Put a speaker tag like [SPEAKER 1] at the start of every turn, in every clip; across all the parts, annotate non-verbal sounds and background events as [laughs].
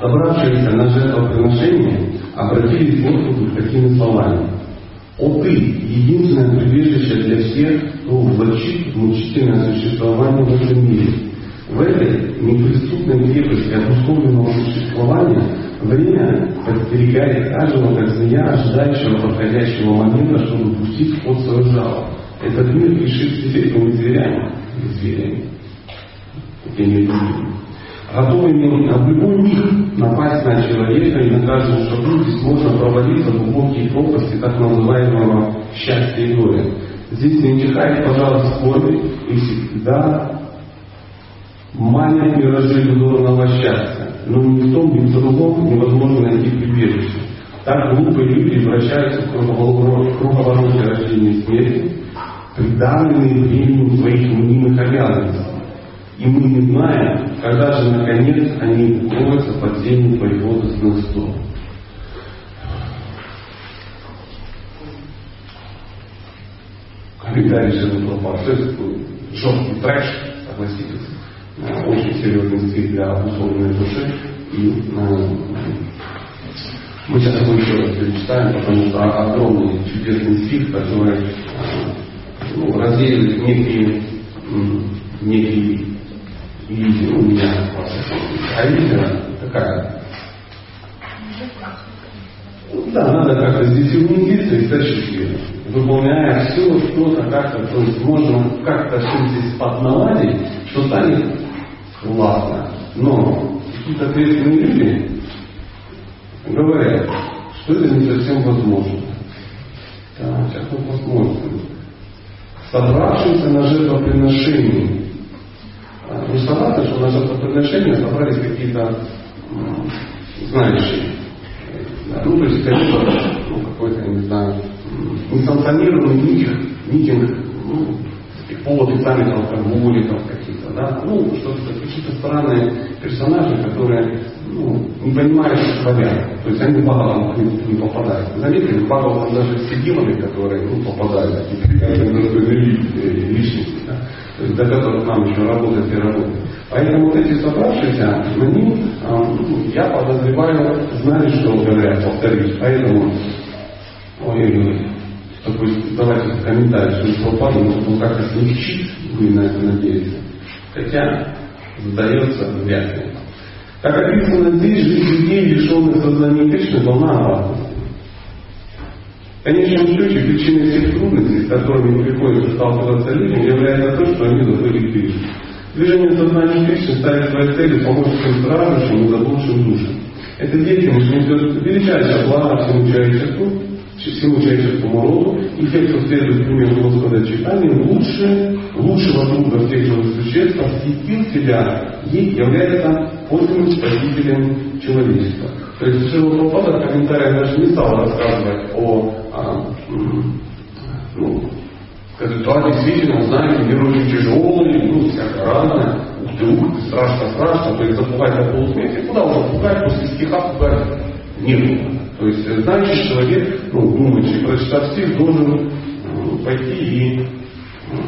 [SPEAKER 1] собравшиеся на жертвоприношение обратились к Господу такими словами. «О Ты, единственное прибежище для всех, кто влачит мучительное существование в этом мире. В этой неприступной крепости обусловленного существования время подстерегает каждого, как змея, ожидающего подходящего момента, чтобы пустить ход свою жалобу. Этот мир не зверями, зверями, такими людьми, готовыми в любой миг напасть на человека и на каждому шагу здесь можно провалиться в глубокие пропасти так называемого счастья и горя. Здесь не утихает, пожалуйста, скорби и всегда манят миражи иллюзорного счастья. Но ни в том, ни в другом невозможно найти прибежище. Так глупые люди вращаются в круговороте рождения и смерти, придавленные временем своих мнимых обязанностей. И мы не знаем, когда же наконец они укроются под землю производственных стол. Комментарий. То есть жесткий трэш, согласитесь, очень серьезный стиль для обусловленной души. И э, мы сейчас его еще раз перечитаем, потому что огромный чудесный стих, который э, ну, разделит некие, некие видео у меня, а видео такая. Да, надо как-то здесь умниться и счастливым. Выполняя все, что-то как-то, то есть можно как-то все здесь подналадить, что станет классно. Но какие-то ответственные люди говорят, что это не совсем возможно. Да, сейчас мы посмотрим собравшимся на жертвоприношение. Собраться, что на жертвоприношение собрались какие-то знающие. Ну, то есть, конечно, ну, какой-то, не знаю, несанкционированный митинг, митинг ну, по отрицанию алкоголиков каких-то, да, ну, что-то, какие-то странные персонажи, которые ну, не понимают, что творят. То есть они в Бхагаван не, попадают. Заметили, в Бхагаван даже все демоны, которые ну, попадают, такие личности, да? То есть до которых нам еще работать и работать. Поэтому вот эти собравшиеся, они, ну, я подозреваю, знали, что говорят, повторюсь. Поэтому, ой-ой-ой, такой, давайте комментарий, что может, он как-то смягчит, вы на это надеетесь. Хотя, задается вряд ли. Как описано здесь, жизнь людей, лишенных сознания Кришны, волна опасности. Конечном счете, причиной всех трудностей, с которыми приходится сталкиваться людям, является то, что они забыли Кришну. Движение сознания Кришны ставит своей целью помочь всем страждущим и заблудшим душам. Эта деятельность несет величайшее благо всему человечеству, всему человеческому роду, и те, кто следует примеру Господа Читания, лучше, лучшего друга всех живых существ, посвятил себя, ей является подлинным спасителем человечества. То есть Шила Прабхупада в комментариях даже не стал рассказывать о, ну, да, действительно, знаете, мир очень тяжелый, ну, всякое разное, ух ты, ух ты, страшно, страшно, то есть запугать до полусмерти, куда уже пугать, после стиха пугать не. То есть, э, знающий человек, ну, думающий, прочитав стих, должен ну, пойти и ну,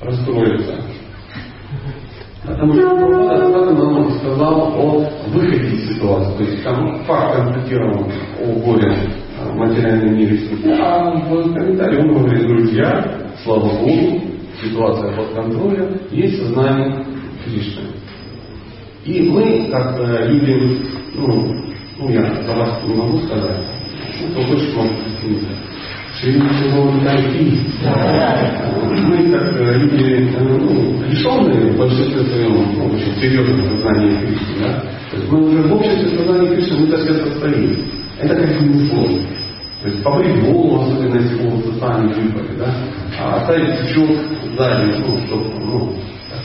[SPEAKER 1] расстроиться. Потому что нам сказал о выходе из ситуации. То есть там факт констатирован о горе в материальном мире а в комментарии он говорит, друзья, слава Богу, ситуация под контролем, есть сознание Кришны. И мы, как люди, ну, ну я за вас не могу сказать, кто хочет, может Шримати такие. Мы, как люди, ну, лишенные в большинстве своем ну, очень серьезного сознания Кришны, да? Мы уже в обществе сознания Кришны мы так себя состоим. Это как-то не сложно. То есть побрить голову, особенно если волосы сами выпали, да? А оставить пучок сзади, ну, чтобы, ну,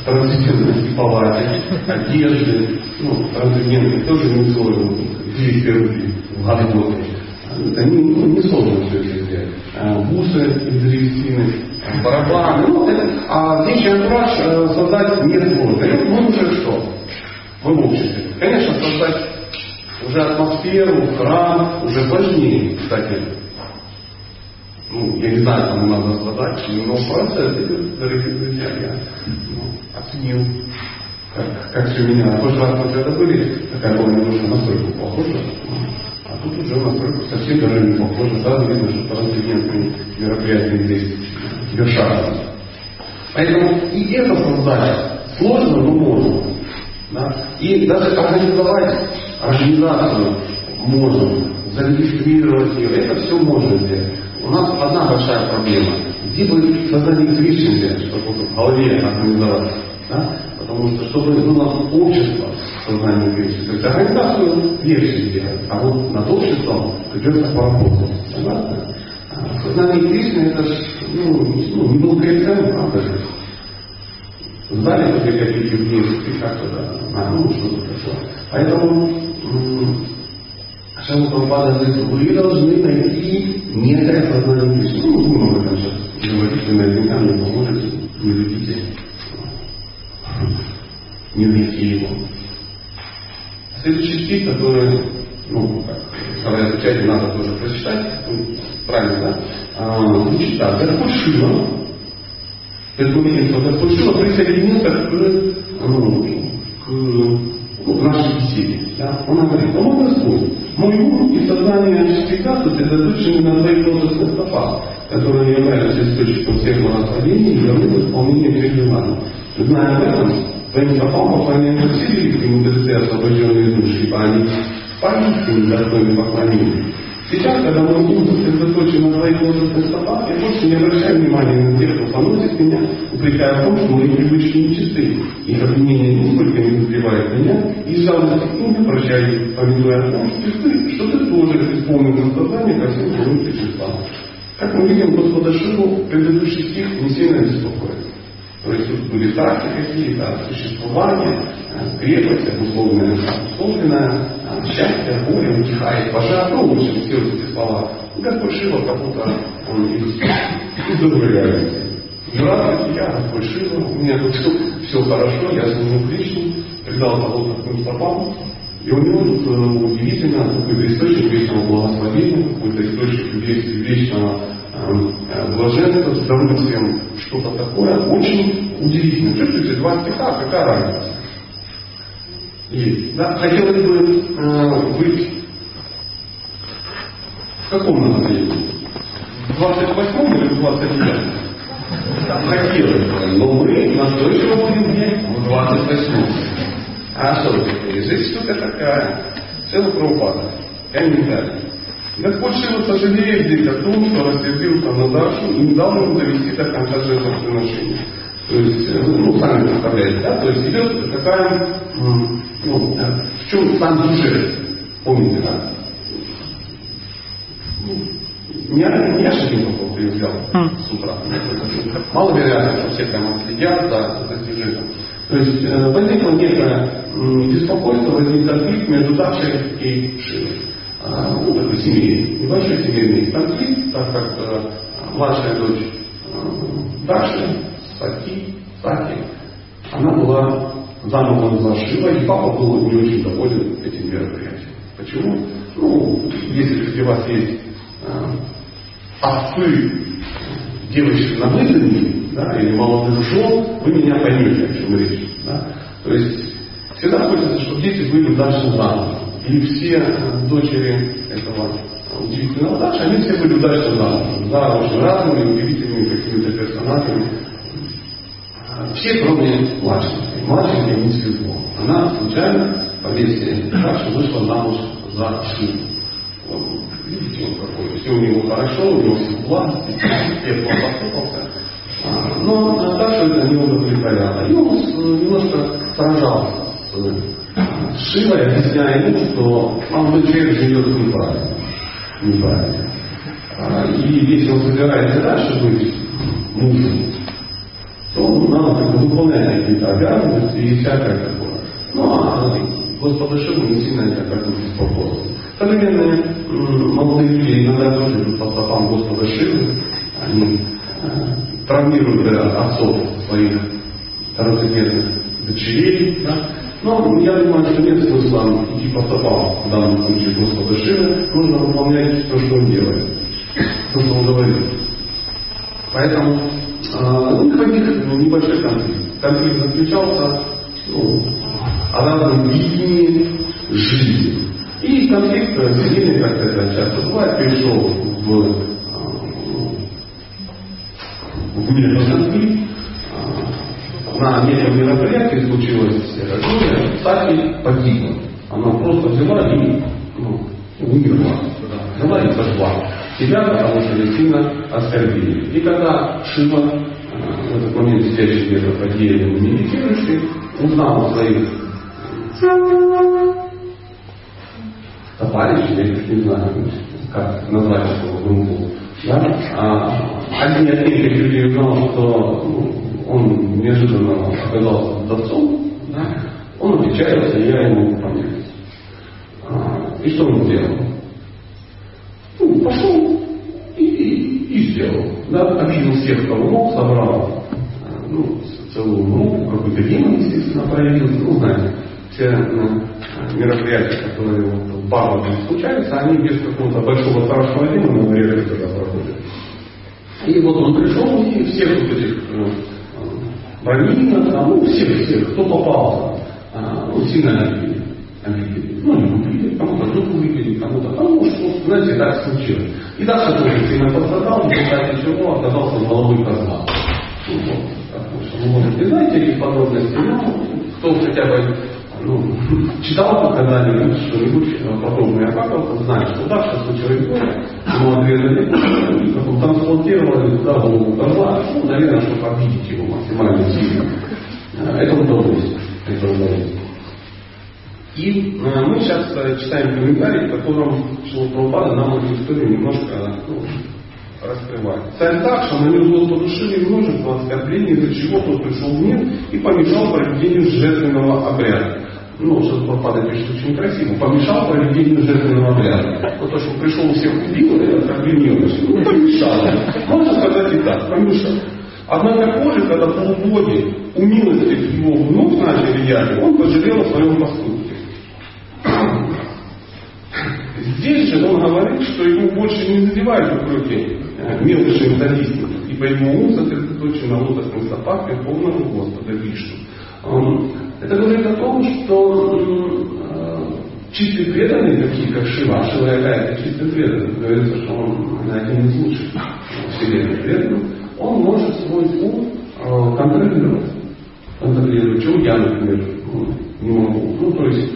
[SPEAKER 1] трансцендентности палате, одежды, ну, трансцендентные тоже не сложно, 200 рублей в год. Они не сложно все это сделать. Бусы из древесины, барабаны, ну, это, а вещи антураж э, создать не сложно. И мы уже что? Мы в обществе. Конечно, создать уже атмосферу, храм, уже важнее, кстати, ну, я не знаю, кому надо задать, но процесс дорогие друзья, я ну, оценил. как, как все менялось. В прошлый раз когда были, такая была немножко настройку похожа. Тут уже настройку совсем даже не похожа. Сразу видно, что трансцендентные мероприятия здесь вершатся. Поэтому и это создать сложно, но можно. Да? И даже организовать организацию можно, зарегистрировать ее, это все можно сделать. У нас одна большая проблема. Где бы создание Кришны чтобы в голове организовать? Да? Потому что, чтобы было общество сознания Кришны, то есть организацию легче сделать, а вот над обществом придется поработать. Согласны? А сознание Кришны это ж, ну, ну, не благоценно, правда же? Знали, где какие вместе, как-то, да, ну, что-то такое. Поэтому Шампрапада говорит, вы должны найти некое сознание Кришны. Ну, мы будем об этом сейчас говорить, вы наверняка мне поможете, не любите, не найти его. Следующий стих, который, ну, как, когда изучать, надо тоже прочитать, ну, правильно, да? А, звучит так. Господь Шива, что Господь Шива присоединился к, ну, к нашей беседе. Да? Он говорит, о мой Господь, мой ум и сознание всегда сосредоточены на твоих лотосных стопах, которые являются источником всех благословений и даны исполнение всех желаний. Зная об этом, стопам поклоняются все великие мудрецы, освобожденные души, ибо они поистине достойны поклонения. Сейчас, когда мой ум сосредоточен на твоих лотосных стопах, я больше не обращаю внимания на тех, кто поносит меня, упрекая в том, что мои привычки нечисты, и обвинение нисколько не задевает меня, и жалости к ним прощаю, пометуя о том, что ты, что ты тоже исполнил наставление ко всем твоим существам. Как мы видим, Господа Шиву предыдущий стих не сильно беспокоит. То есть тут были страхи какие-то, существование, э, крепость, обусловленная, обусловленная, э, счастье, горе, утихает, пожар, ну, в общем, все эти слова. И Господь Шива как будто он их удовлетворяет. Здравствуйте, я Господь Шива, у меня тут все, хорошо, я служу Кришну, придал кого-то к стопам, и у него э, удивительно какой-то источник вечного благословения, какой-то источник вечного Э, блаженство с удовольствием, что-то такое очень удивительное. Чувствуете, два стиха, какая разница? Есть. Да? Хотелось бы э, быть в каком направлении? В 28 или в 29? Хотелось бы, но мы настойчиво будем в 28 А что это? Жизнь штука такая. Целый правопада. Комментарий. Господь Шива сожалеет здесь о том, что рассердился на Дашу и не дал ему довести до конца жертвоприношения. То есть, э, ну, сами представляете, да? То есть идет такая, ну, э, в чем сам сюжет, помните, да? Ну, не, не Ашихин только взял с утра. Маловероятно, что все прямо следят за, за сюжетом. То есть э, возникло некое беспокойство, возник конфликт между Дашей и Шивой. А, ну, такой семейный, небольшой семейный конфликт, так как э, младшая дочь э, Даши, Сати, Сати, она была замужем за Шива, и папа был не очень доволен этим мероприятием. Почему? Ну, если среди вас есть отцы девочек на выдании, да, или молодых жен, вы меня поймете, о чем речь. Да? То есть всегда хочется, чтобы дети были дальше замужем. И все дочери этого удивительного Даши, они все были удачно замужем. За очень разными, удивительными какими-то персонажами. Все, кроме младшенькой. Младшенькой не свезло. Она случайно, по версии Даши, вышла замуж за. Вот, видите, он какой. Все у него хорошо, у него все успех он поступался. Но Даша это не удовлетворяло. И он немножко сражался с Шива объясняет ему, что молодой человек живет неправильно. Неправильно. И если он собирается дальше быть мужем, то ну, надо как бы выполнять какие-то обязанности и всякое такое. Ну, а Господа Шива не сильно это как бы беспокоило. Современные молодые люди иногда тоже идут по стопам Господа Шивы. Они э, травмируют отцов своих второстепенных дочерей, да, но я думаю, что нет смысла идти по стопам в данном случае Господа Шивы. Нужно выполнять то, что он делает, то, что он говорит. Поэтому э, ну, возник небольшой конфликт. Заключался ну, о разном видении жизни. И конфликт семейный, как это часто бывает, перешел в, в мир конфликт. На неком мероприятии случилось горе, Саки погибла. Она просто взяла и ну, умерла. Взяла и сожгла себя, потому что ее сильно оскорбили. И когда Шива, э, в этот момент сидящий где-то под деревом медитирующий, узнал о своих товарищей, я не знаю, как назвать эту группу, да? а, один из этих людей узнал, что он неожиданно оказался вдовцом, да? он отвечается, я ему помню. А, и что он сделал? Ну, пошел и, и, и сделал. Да? Обидел всех, кого мог, собрал ну, целую группу, какой-то демон, естественно, проявился. Ну, знаете, все ну, мероприятия, которые вот, в Бхагавате случаются, они без какого-то большого страшного демона на реале тогда проходят. И вот он пришел и всех вот этих ну, бронинов, ну, всех, всех, кто попал, а, ну, сильно обидели. обидели. Ну, не купили, кому-то руку выпили, кому-то, ну, что, знаете, так случилось. И дальше тоже сильно пострадал, в результате чего оказался головой козла. Ну, вот вы, может, не знаете этих подробностей, но кто хотя бы ну, читал когда-нибудь что-нибудь подобное о знает, что да, что случилось горе, ему отрезали, потом трансплантировали туда голову козла, ну, наверное, чтобы обидеть его максимально сильно. Это удалось. Это удалось. И э, мы сейчас э, читаем комментарий, в котором Шилапрабхупада нам эту историю немножко ну, раскрывать. Царь Такша нанес по душе множество оскорблений, из-за чего тот пришел в мир и помешал проведению жертвенного обряда. Ну, что Прабхупада пишет очень красиво. Помешал проведению жертвенного обряда. Вот то, что пришел всех убил, это оскорбление Ну, помешал. Можно сказать и так, помешал. Однако позже, когда полубоги умилостив его вновь начали яды, он пожалел о своем поступке. Здесь же он говорит, что ему больше не задевают упреки мелкой методистики, ибо его ум сосредоточен на лотосных стопах Верховного Господа Вишну. Это говорит о том, что э, чистый преданный, такие как Шива, Шива это чистый преданный, говорится, что он один из лучших вселенных преданных, он может свой ум э, контролировать. Контролировать, чего я, например, ну, не могу. Ну, то есть,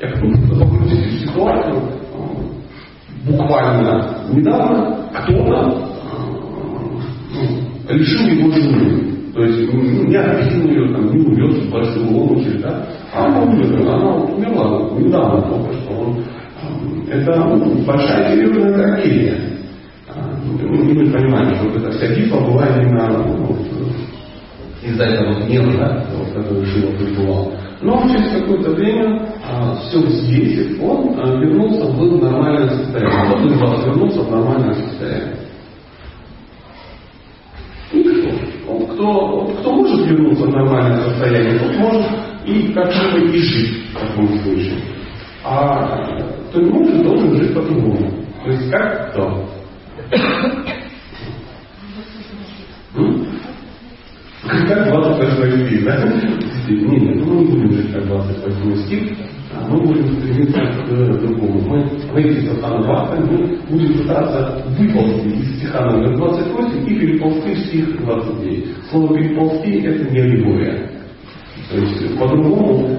[SPEAKER 1] я загрузить в ситуацию, буквально недавно кто-то ну, решил его жены. Ну, не обидел ее, там, не увез в Барселону, да, а она умерла, она умерла недавно только что. Он, это ну, большая серьезная трагедия. Мы, мы понимаем, что вот эта вся битва была именно ну, из-за этого гнева, да, вот, который Шива пребывал. Но через какое-то время а, все взвесив, он а, вернулся в нормальное состояние. Из вас вернулся в нормальное состояние? Никто. Кто, кто может вернуться в нормальное состояние, тот может и как бы и жить в таком случае. А кто не может, должен жить по-другому. То есть как кто? Как 28 стих, да? Нет, нет, ну мы не будем жить как 28 стих, мы будем стремиться к другому. Мы выйти из Стахана мы будем пытаться выползти из стиха номер 28 и переползти в стих 29. Слово переползти это не аллегория. То есть по-другому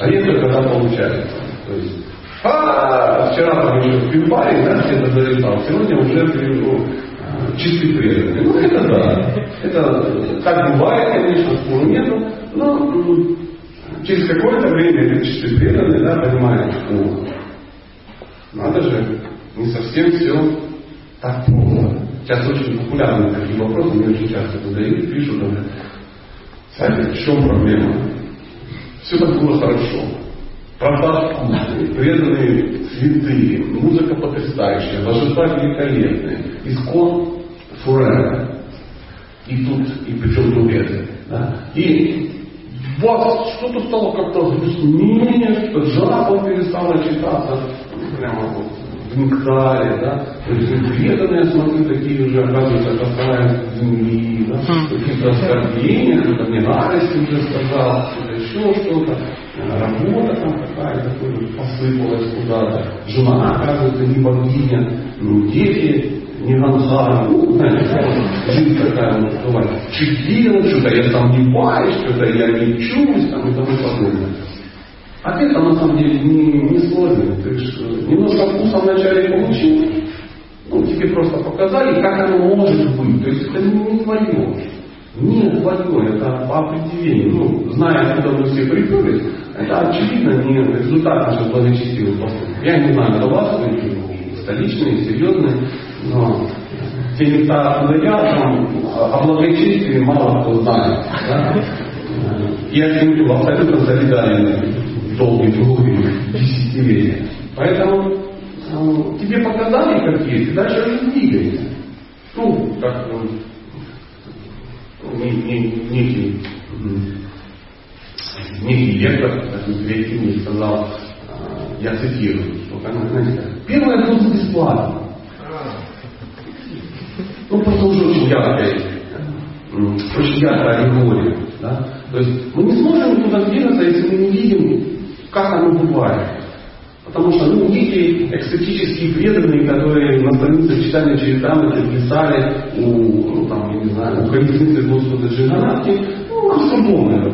[SPEAKER 1] а, редко когда получается. То есть а, вчера там еще в пивбаре, да, где-то залетал, сегодня уже ну, чистый преданный. Ну, это да. Это так бывает, конечно, спору нету, но через какое-то время этот чистый преданный, да, понимает, что надо же, не совсем все так плохо. Сейчас очень популярны такие вопросы, мне очень часто задают, пишут, говорят, Сами, в чем проблема? Все так было хорошо. Правда вкусные, преданные святые, музыка потрясающая, божества великолепные, искон forever. И тут, и причем тут это. Да? И вас что-то стало как-то грустнее, жара перестала читаться. Ну, прямо вот в нектаре, да, то есть преданные, смотрю, такие уже, оказывается, касаются земли, да, какие-то оскорбления, кто-то мне радость уже сказал, что-то еще что-то, работа там какая-то посыпалась куда-то, жена, оказывается, не богиня, ну, дети, не знаете, жизнь такая вот бывает, чуть что-то я сомневаюсь, что-то я не чуюсь, там и тому подобное. Ответ на самом деле не, не сложный. То есть э, немножко вкуса вначале получил, ну, тебе просто показали, как оно может быть. То есть это не, твое. Не твое, это по определению. Ну, зная, откуда мы все приперлись, это очевидно не результат наших благочестивых поступков. Я не знаю, это вас, вы столичные, серьезные, но те места, откуда я, там, о благочестии мало кто знает. Да? Я с ним абсолютно солидарен долгие долгие десятилетия. Поэтому э, тебе показали, как есть, и дальше двигайся. Ну, как ну, не, не, некий, некий лектор, третий мне сказал, э, я цитирую, что, знаете, первое будет бесплатно. Ну, просто уже очень яркая, очень яркая аллегория. Да? То есть мы не сможем никуда двигаться, если мы не видим как оно бывает? Потому что ну, некие экстатические преданные, которые на странице читания Чаритамрити писали у, ну, там, я не знаю, у колесницы Господа Джиганатки, ну, нам сумбовно это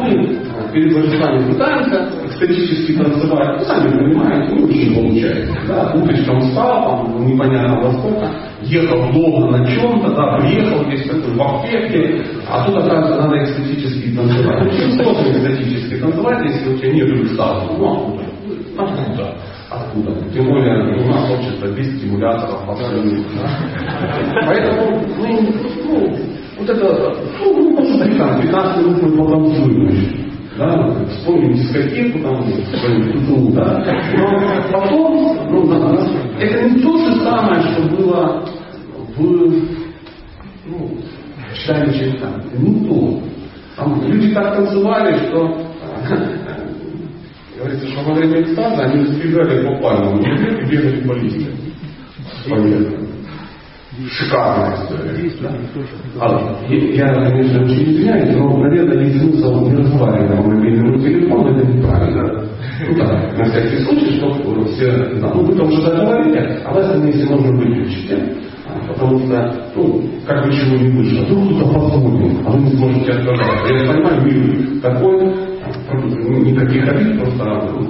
[SPEAKER 1] Мы перед божествами пытаемся экстатически танцевать, ну, сами понимаете, ну, не получается. Да? Утречком встал, там, непонятно во сколько, ехал долго на чем-то, да, приехал здесь такой в аптеке, а тут, оказывается, надо экстатически танцевать. Очень сложно экстатически танцевать, если у тебя нет статуса. Ну, откуда? Откуда? Откуда? Тем более у нас общество без стимуляторов абсолютно. Поэтому мы, ну, вот это, ну, ну, смотри, 15 минут мы потанцуем да, вспомним дискотеку, там, что-нибудь да, но потом, ну, да, это не то же самое, что было в, ну, читании черта, это не то. Там люди так танцевали, что [laughs] говорится, что во время экстаза они сбегали по пальмам, и бегали по листьям. Понятно. Шикарная история. А, я, конечно, очень извиняюсь, но, наверное, есть смысл не разговаривать на мобильном телефоне, это неправильно. Ну да, на всякий случай, чтобы все знали. Ну, вы там уже договорили, а в этом месте нужно выключить. Потому что, ну, как бы чего не вышло, вдруг кто-то позвонил, а вы не сможете отказаться. Я понимаю, мир такой, ну, никаких обид, просто ну,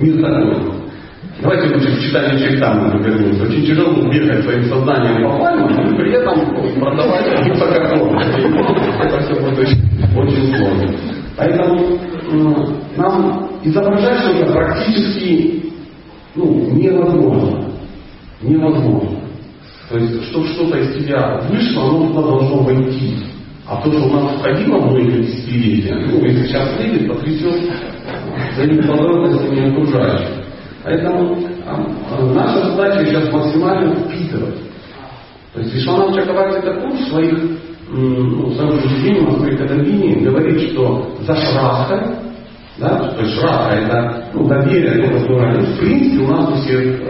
[SPEAKER 1] мир такой. Давайте лучше к читанию Чайтамы вернемся. Очень тяжело бегать своим сознанием по пальмам и при этом продавать высококлон. Это все будет очень, очень сложно. Поэтому нам изображать что-то практически ну, невозможно. Невозможно. То есть, чтобы что-то из тебя вышло, оно туда должно войти. А то, что у нас входило многие десятилетия, ну, если сейчас выйдет, потрясет за неподробностями окружающих. Поэтому а, наша задача сейчас максимально впитывать. То есть Вишванат Чакаварти Такур в своих, ну, своем суждении, в своей катабине говорит, что за шрахой, да, то есть шраха это ну, доверие, то, которое в принципе у нас у всех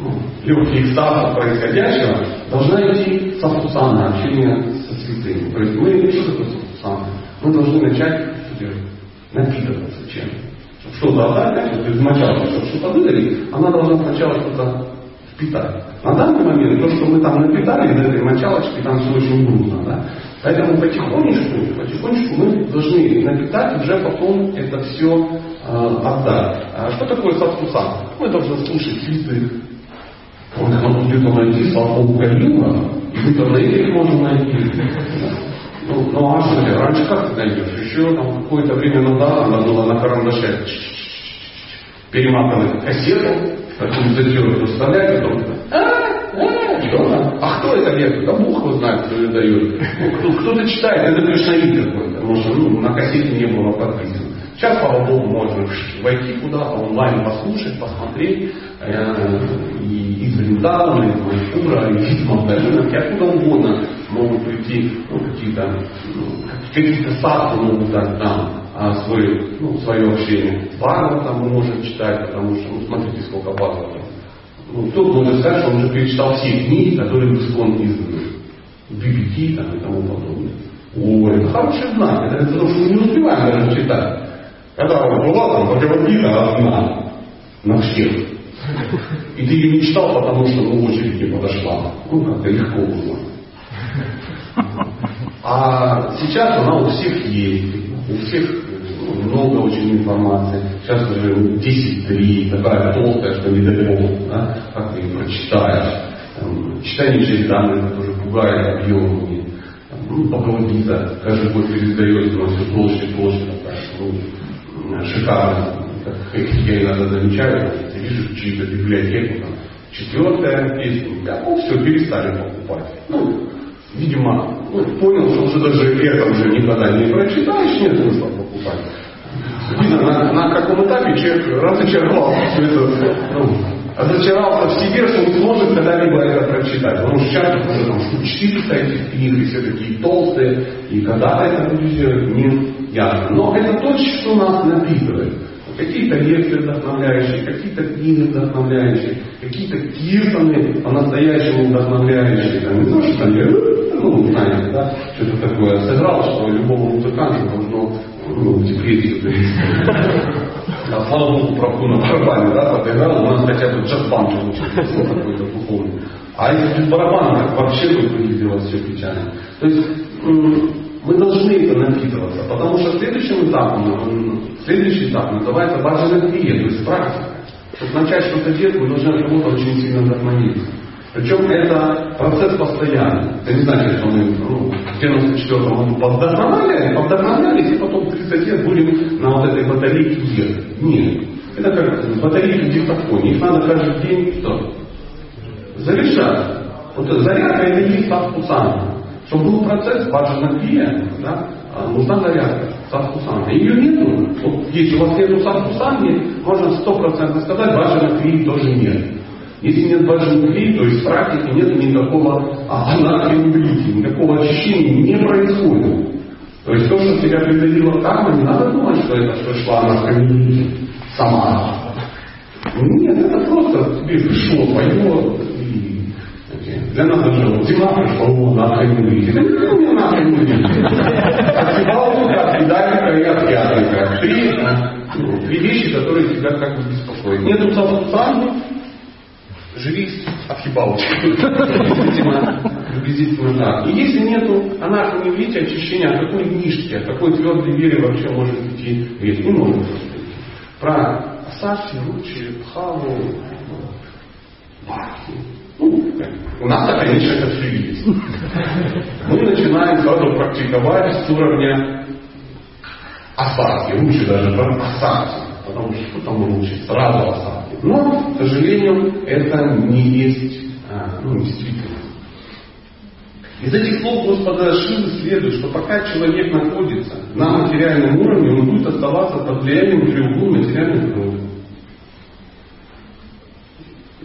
[SPEAKER 1] ну, легкий экстаз происходящего должна идти со вкусана, общение со святыми. То есть мы, что такое савкусана? Мы должны начать напитываться чем-то что-то отдать, вот из мочалки, чтобы что-то выдали, она должна сначала что-то впитать. На данный момент то, что мы там напитали из этой мочалочки, там все очень грустно. Да? Поэтому потихонечку, потихонечку мы должны напитать, уже потом это все э, отдать. А что такое садхусан? Мы должны слушать. Он может где-то найти Галина, и в интернете их можно найти. Ну, ну а что, раньше как ты найдешь? Еще там какое-то время назад надо было на карандаше перематывать кассету, такую затертую вставлять, и потом а, а? А кто это лето? Да Бог его знает, кто ее дает. Кто-то читает, это кришнаит какой-то, потому что ну, на кассете не было подписано. Сейчас, слава Богу, можно войти куда-то, онлайн послушать, посмотреть, э, и из Вриндавана, из Майпура, из Мандалина, и откуда угодно могут прийти ну, какие-то ну, какие-то садху могут дать нам а, свой, ну, свое общение. Бхагавата мы можем читать, потому что, ну, смотрите, сколько Бхагавата. Ну, кто может сказать, что он уже перечитал все книги, которые в Искон изданы. BBT там, и тому подобное. Ой, это хороший знак. Это потому что мы не успеваем даже читать. Когда была там Бхагавадгита одна на всех. И ты ее не читал, потому что ну, очередь не подошла. Ну, как-то легко было. А сейчас она у всех есть. У всех ну, много очень информации. Сейчас уже 10-3, такая толстая, что не дай бог, да? как ты ее прочитаешь. Там, читание через данные, которые пугает объемами. Ну, Бхагавадгита каждый год пересдается, но все толще толще. Ну, шикарно. Как я иногда замечаю, я вижу чью-то библиотеку, там, четвертая песня, я, ну, все, перестали покупать. Ну, видимо, ну, понял, что уже даже это уже никогда не прочитаешь, нет смысла покупать. Видно, на, на каком этапе человек разочаровался все это, ну, разочаровался в себе, что не сможет когда-либо это прочитать. Потому что сейчас уже там штук 400 этих книг, и все такие толстые, и когда это будет не ясно. Но это то, что нас напитывает. Какие-то лекции вдохновляющие, какие-то книги вдохновляющие, какие-то киртаны по-настоящему вдохновляющие. Там, не то, что там я, ну, знаете, да, что-то такое сыграл, что любому музыканту должно ну, в декрете а слава Богу, правку на барабане, да, подыграл, у нас хотя бы джаз-банд получился, какой-то духовный. А если без барабана, так вообще бы выглядело все печально. То есть мы должны это напитываться, потому что следующим этапом, следующий этап называется базовая клиент, то есть практика. Чтобы начать что-то делать, мы должны от кого-то очень сильно вдохновиться. Причем это процесс постоянный. Это не значит, что мы ну, в 94 году подвдохновляли, подвдохновлялись, и потом 30 лет будем на вот этой батарейке ехать. Нет. Это как батарейки в диктофоне. Их надо каждый день что? Заряжать. Вот зарядка это есть сам чтобы был процесс баджанакия, да, а, нужна зарядка садхусанга. Ее нету. Вот если у вас нету садхусанги, можно стопроцентно сказать, баджанакии тоже нет. Если нет баджанакии, то есть в практике нет никакого анархии никакого очищения не происходит. То есть то, что тебя придавило карма, не надо думать, что это что шла анархия сама. Нет, это просто тебе пришло твое даже вот зима пришла, нахрен выйти. Ну, не нахрен выйти. Туда, от педальника и от пятника. Три, три вещи, которые тебя как бы беспокоят. Нету самсанги, живи отъебал. Приблизительно так. И если нету анархоневрите, очищения, от какой книжки, от какой твердой вере вообще может идти речь? Не может Про Асафи, Ручи, Пхаву, Бахи, у нас конечно это все есть. Мы начинаем сразу практиковать с уровня осадки, лучше даже про осадки, потому что потом лучше сразу осадки. Но, к сожалению, это не есть а, ну, действительно. Из этих слов Господа Шивы следует, что пока человек находится на материальном уровне, он будет оставаться под влиянием треугла материальных крови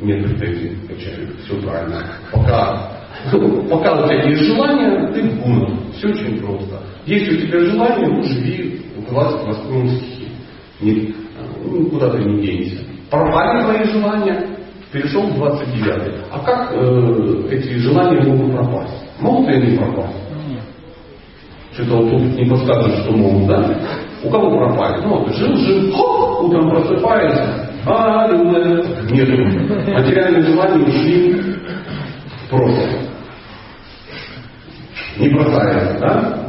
[SPEAKER 1] нет претензий к начальнику, все правильно. Пока, пока у тебя есть желание, ты в гунах. Все очень просто. Если у тебя желание, ну живи в 28 стихе. Не, ну, куда ты не денешься. Пропали твои желания, перешел в 29. А как э, эти желания могут пропасть? Могут ли они пропасть? Что-то вот тут не подскажешь, что могут, да? У кого пропали? Ну, вот, жил, жил, хоп, утром просыпается, нет. Материальные желания ушли в прошлое. Не бросается, да?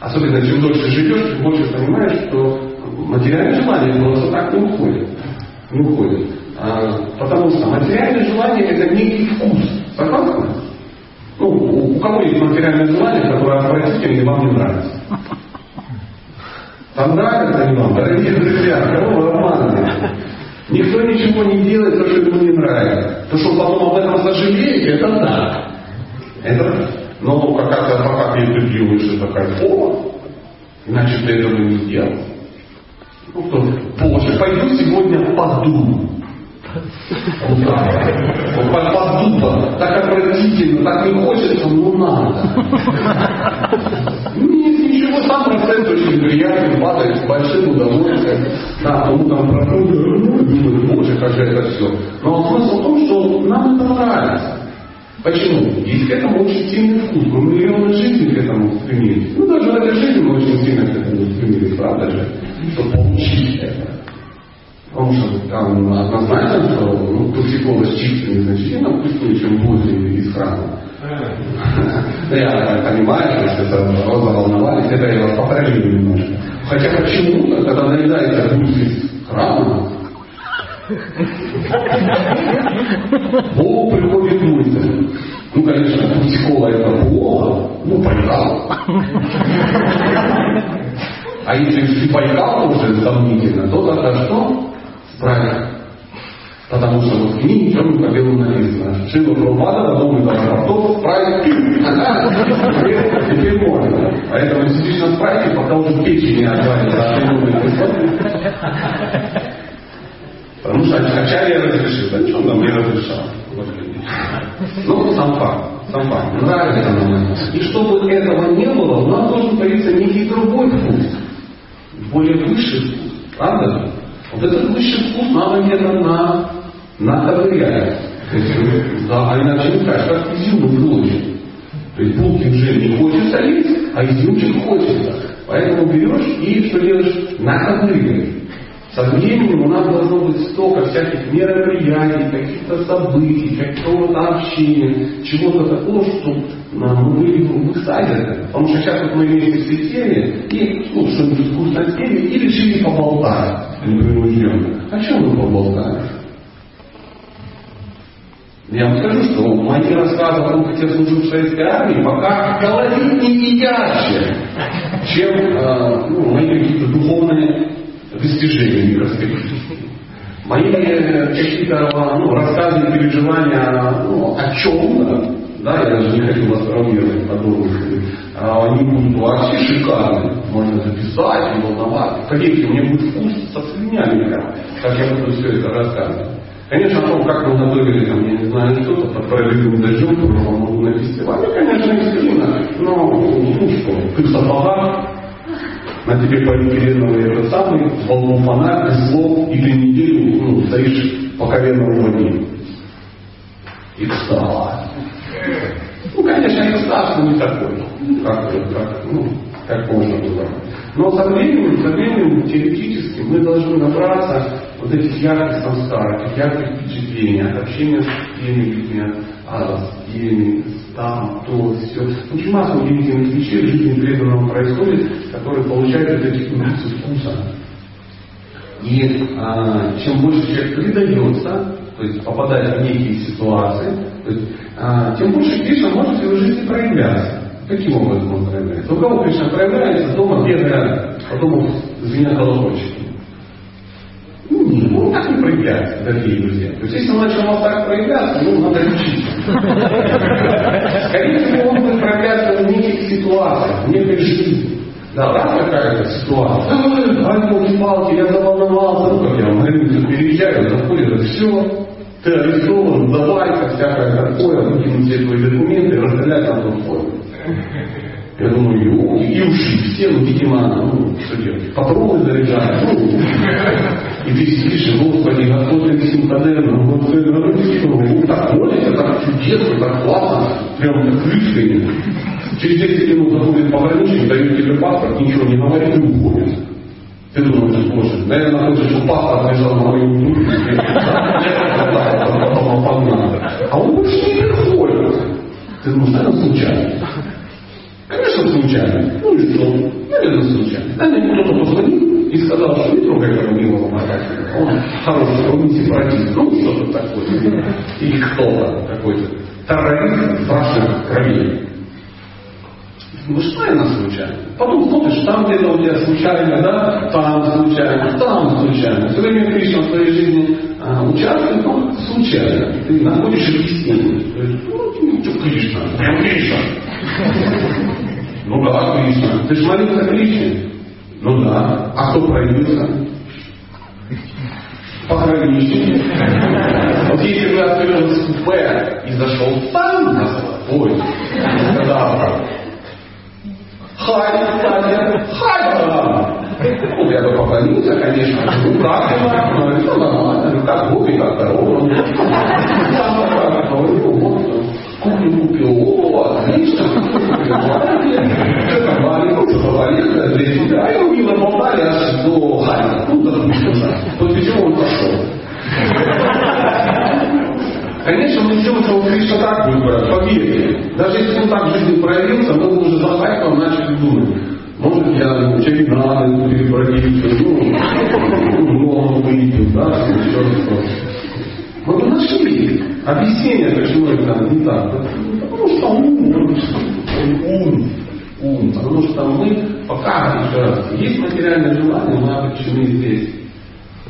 [SPEAKER 1] Особенно чем дольше живешь, тем больше понимаешь, что материальные желания просто так не уходят. Не уходят. А, потому что материальные желания это некий вкус. Согласны? Ну, у, у кого есть материальное желание, которое отвратительно вам не нравится? Там нравится не вам, дорогие друзья, кого вы обманываете? Никто ничего не делает, то, что ему не нравится. То, что потом об этом сожалеет, это да. Это Но пока ты это делаешь, это кайфово. Иначе ты этого не сделал. Ну, кто, Боже, пойду сегодня поду. Вот так. Подуба. Так отвратительно, так не хочется, но надо. Нет Ничего, сам процесс очень приятный, падает с большим удовольствием. Да, кому там проходит, думает, боже, как же это все. Но смысл в том, что нам это нравится. Почему? Есть к этому очень сильный вкус. Мы миллионы жизней к этому стремились. Ну, даже этой жизни мы очень сильно к этому стремились, правда же? Чтобы получить это. Потому что там однозначно, что ну, токсикоз с чипсами значительно вкуснее, чем блюдо из храма. Да я понимаю, что это роза волновались, это я вас поправлю немножко. Хотя почему-то, когда наедается груз из храма, Бог приходит мысль. Ну, конечно, психолог это плохо, ну, пайкал. А если пайкал уже сомнительно, то тогда что? Правильно. Потому что вот в книге черным по белому написано. Шива Прабхупада думает о спортов, спрайт, теперь можно. Поэтому сидишь на спрайте, пока уже печень не отвалится, а Потому что Ачарья разрешил. Да ничего нам не разрешал. Ну, сам факт. Сам факт. Нравится нам И чтобы этого не было, у нас должен появиться некий другой вкус. Более высший вкус. Правда? Вот этот высший вкус надо где-то на, наковырять. Да, а иначе не скажешь, как изюм излучит. То есть булки уже не хочется лить, а изюмчик хочется. Поэтому берешь и что делаешь? Наковыриваешь. Со временем у нас должно быть столько всяких мероприятий, каких-то событий, какого-то общения, чего-то такого, что мы были высадят. Потому что сейчас вот мы вместе сидели и ну, что-нибудь вкусно съели и решили поболтать непринужденно. О чем мы поболтали? Я вам скажу, что мои рассказы о том, как я служил в советской армии, пока колоритнее и ярче, чем э, ну, мои какие-то духовные достижения микроскопические. Мои какие-то ну, рассказы переживания ну, о чем-то, да, я даже не хочу вас травмировать подробности, а они будут вообще шикарные. Можно записать, не волноваться. Поверьте, мне будет вкус со слюнями, как я буду все это рассказывать. Конечно, о том, как мы готовили, там, я не знаю, что-то под параллельным дождем, по на фестивале, конечно, не сильно, но, ну что, ты в сапогах, на тебе полиэтиленовый это самый, волну фонарь, без слов, и ты неделю ну, стоишь по коленному воде. Экстаз. Ну, конечно, экстаз, но не такой, как, как, ну, как можно было. Но со временем, со временем теоретически мы должны набраться вот этих ярких самскар, ярких впечатлений от общения с теми людьми, а, теми, там, то, все. Очень масса удивительных вещей в жизни преданного происходит, которые получают от этих убийцев вкуса. И а, чем больше человек предается, то есть попадает в некие ситуации, то есть, а, тем больше Кришна может в его жизни проявляться. Каким образом он проявляется? У кого Кришна проявляется, дома бедная, потом звенят колокольчики. Ну, ну так не проявляется, дорогие друзья. То есть, если он начал вот так проявляться, ну, надо лечить. Скорее всего, он будет проявляться в неких ситуациях, в некой жизни. Да, раз какая-то ситуация. Ай, палки, я заволновался. Ну, как я в границу переезжаю, заходит, все, ты арестован, давай, всякое такое, выкинуть все твои документы расстрелять на том фоне. Я думаю, и, и ушли все, ну, видимо, ну, что делать, патроны заряжают, ну, и ты сидишь, Господи, Господь Симхаден, Господи, ну, так молится, так чудесно, так классно, прям так крышкой. Через 10 минут заходит пограничник, дает тебе паспорт, ничего не говорит и уходит. Ты думаешь, боже, наверное, хочешь, чтобы паспорт лежал на моем духе, а он больше не приходит. Ты думаешь, наверное, случайно. Конечно, случайно. Ну и что? Наверное, случайно. Наверное, кто-то позвонил и сказал, что не трогай этого милого моральника. Он хороший, не сепаратист. Ну, что-то такое. Или кто-то какой-то террорист страшных кровей. Ну, что наверное, случайно. Потом смотришь, там где-то у тебя случайно, да, там случайно, там случайно. Все время Кришна в своей жизни а, участвует, но случайно. Ты находишь объяснение. Есть, ну, что Кришна, прям Кришна. Ну да, Кришна. Ты же молился Кришне? Ну да. А кто проявился? Пограничник. Вот если бы открыл купе и зашел там на золотой, тогда Хай, кстати, хай, ну, я бы поклонился, конечно. Ну, как дела? Ну, нормально. Как Бог как здорово. Кухню купил. О, отлично. И мы мило болтали аж до Харина. Ну. После чего он пошел. Конечно, мы ждем, что Кришна так будет, поверьте. Даже если он так в жизни проявился, мы уже за хайпом начали думать. Может, я через надо перебродить, ну, много выйдет, да, еще что Мы бы нашли объяснение, почему это не так. Потому что ум, ум, ум. Потому что мы пока еще раз, есть материальное желание, мы обречены здесь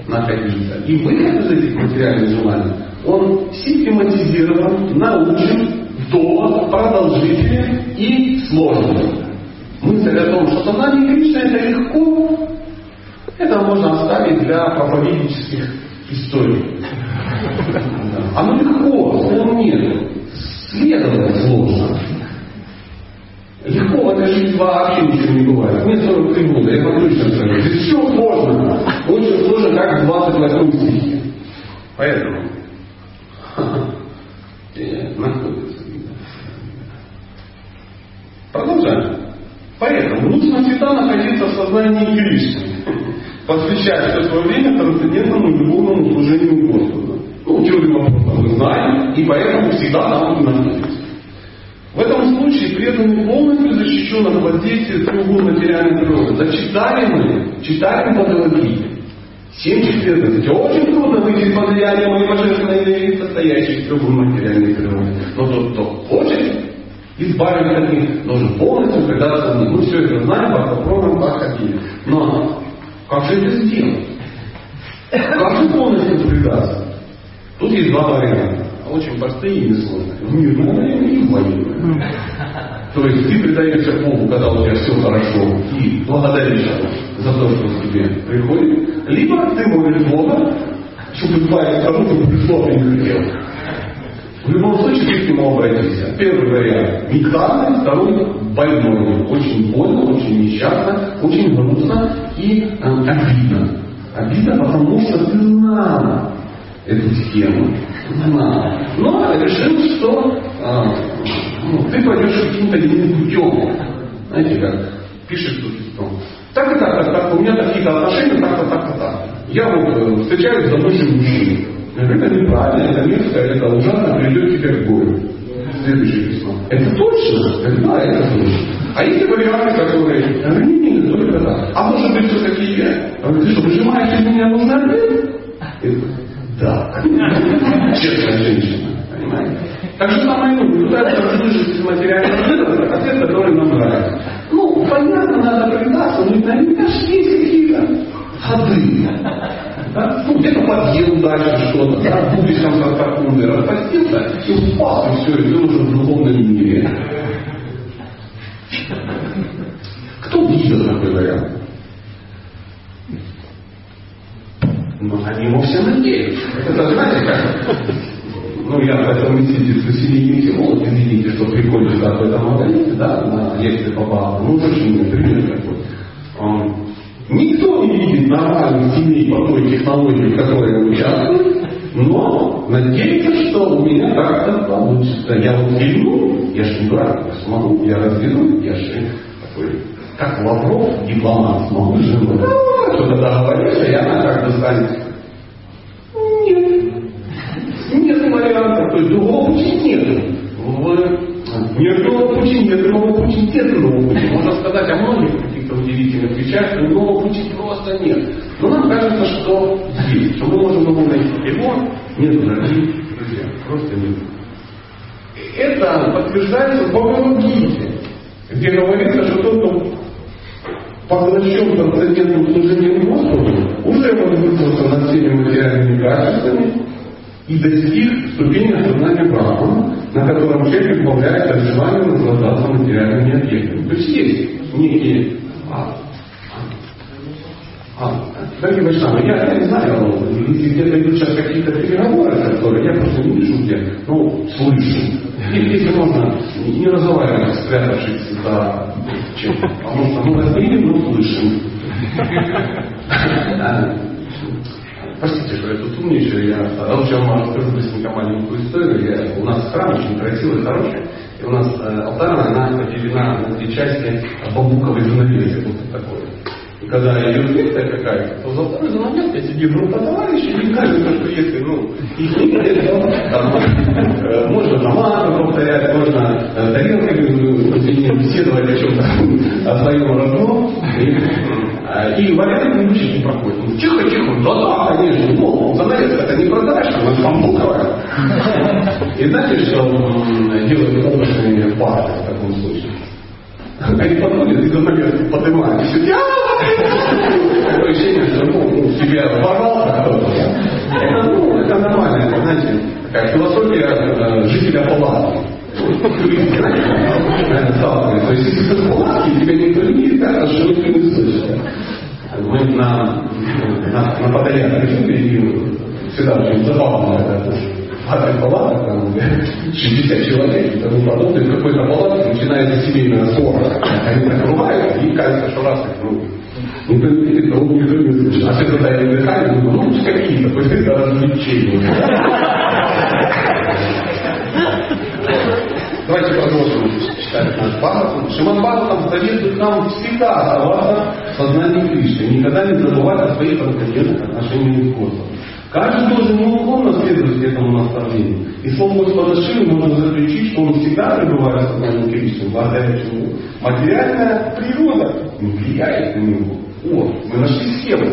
[SPEAKER 1] находиться. И выход из этих материальных желаний, он систематизирован, научен, долго, продолжительный и сложный мысль о том, что сознание Кришны это легко, это можно оставить для проповеднических историй. Оно легко, слов нет. Следовать сложно. Легко жизни вообще ничего не бывает. Мне 43 года, я вам точно скажу. Здесь все сложно. Очень сложно, как в 28 стихе. Поэтому [laughs] находится. Продолжаем. Поэтому нужно всегда находиться в сознании Кришны, [laughs] посвящать все свое время трансцендентному и любовному служению Господу. Ну, теорию вопроса мы знаем, и поэтому всегда там будем находиться. В этом случае преданный полностью защищен от воздействия трех материальной природы. Зачитали мы, читаем Бхагавадгите. 7.14. Очень трудно выйти из влияния моей божественной энергии, состоящей из трех материальной природы. Но тот, кто хочет, избавить от них, должен полностью предаться в. Мы все это знаем, попробуем походили. Но как же это сделать? Как же полностью предаться? Тут есть два варианта. Очень простые и несложные. В мирное и в военное. То есть ты предаешься Богу, когда у тебя все хорошо, и благодаришь за то, что к тебе приходит. Либо ты молишь Бога, чтобы того, что пришло, не хотел. В любом случае ты к нему обратишься. Первый вариант – мигрантный, второй – больной. Очень больно, очень несчастно, очень грустно и э, обидно. Обидно, потому что ты знал эту схему. Но решил, что э, ну, ты пойдешь каким-то иным путем. Знаете, как пишет тут что так и так, так, так, у меня такие-то отношения, так-то, так-то, так. Я вот э, встречаюсь с домашним мужчиной. Это неправильно, это мерзко, это ужасно, приведет тебя к горю. Следующее письмо. Это точно? Да, это точно. А есть варианты, которые, не, не, не, только так. А может быть, все-таки я? А ты что, выжимаешь из меня нужно Да. Честная женщина. Понимаете? Так же самое и мы пытаемся различить из материального ответа, ответ, который нам нравится. Ну, понятно, надо предаться, но наверняка же есть какие-то ходы. Да? Ну, где-то подъел дальше что-то, да, в будущем со секунды распастился и упал, и все, и ты уже в духовном мире. Кто видел такой вариант? Ну, они ему все надеются. Это знаете как? Ну, я хотел месите с Василием Ефимовым, извините, что приходится об этом говорить, да, на лекции попал. Ну, очень пример такой. Никто не видит нормальных семей по той технологии, в которой я участвую, но надеется, что у меня как-то получится. Я вот фильму, я же не дурак, я смогу, я разведу, я же такой, как Лавров, дипломат, смогу же, что-то договориться, и она как-то станет. Нет. Нет вариантов, то есть другого пути нет. Нет другого пути, нет другого пути, нет другого пути. Можно сказать о многих каких-то удивительных вещах, но другого пути просто нет. Но нам кажется, что есть, что мы можем его найти. Его нет, дорогие друзья, просто нет. Это подтверждается в Бхагавадгите, где говорится, что тот, кто поглощен трансцендентным служением Господу, уже возвысился над всеми материальными качествами и достиг ступени осознания Брахмана, на котором человек избавляется от желания наслаждаться материальными объектами. То есть есть некие а, а, Дорогие Вайшнавы, я, я не знаю, где-то идут сейчас какие-то переговоры, которые я просто не вижу где, ну, слышу. И если можно, не разговаривать, спрятавшись за чем Потому что мы вас видим, но слышим. Простите, что я тут умничаю, я лучше вам расскажу быстренько маленькую историю. У нас храм очень красивый, хороший. И у нас э, алтарная, она поделена на две части бамбуковой занавески, вот такой. Когда идет лекция какая-то, то за второй занавеской сидит группа товарищей, и кажется, что если, ну, их не то там, э, можно намазы повторять, можно э, тарелками, ну, беседовать о чем-то, о своем родном. И, и вариант учить не проходит. Ну, тихо, тихо, да, да, конечно, ну, занавеска это не продашь, она бамбуковая. И знаете, что делают опытные пары в таком случае? Они подходят и занавеску поднимают, и сидят, Такое ощущение, что ну, себя ворвал Это, ну, это нормально, это, знаете, такая философия э, жителя палатки. То есть, если ты в палатке, тебя никто не видит, что никто не слышит. Мы на, на, на подарях и всегда очень забавно это адских палатах, там, 60 человек и тому подобное, в какой-то палатке начинается семейная ссора. Они так рубают, и кажется, что раз их ну, никто не видит, но он никто не слышит. А все затаили дыхание, думаю, ну, какие-то, пусть это развлечения. Давайте продолжим читать наш Бхагаватам. Шиман Бхагаватам советует нам всегда оставаться в сознании Кришны, никогда не забывать о своих трансцендентных отношениях с Господом. Каждый должен неуклонно следовать этому наставлению. И словом Господа Шивы можно заключить, что он всегда пребывает в сознании Кришны, благодаря чему материальная природа не влияет на него. О, мы нашли схему.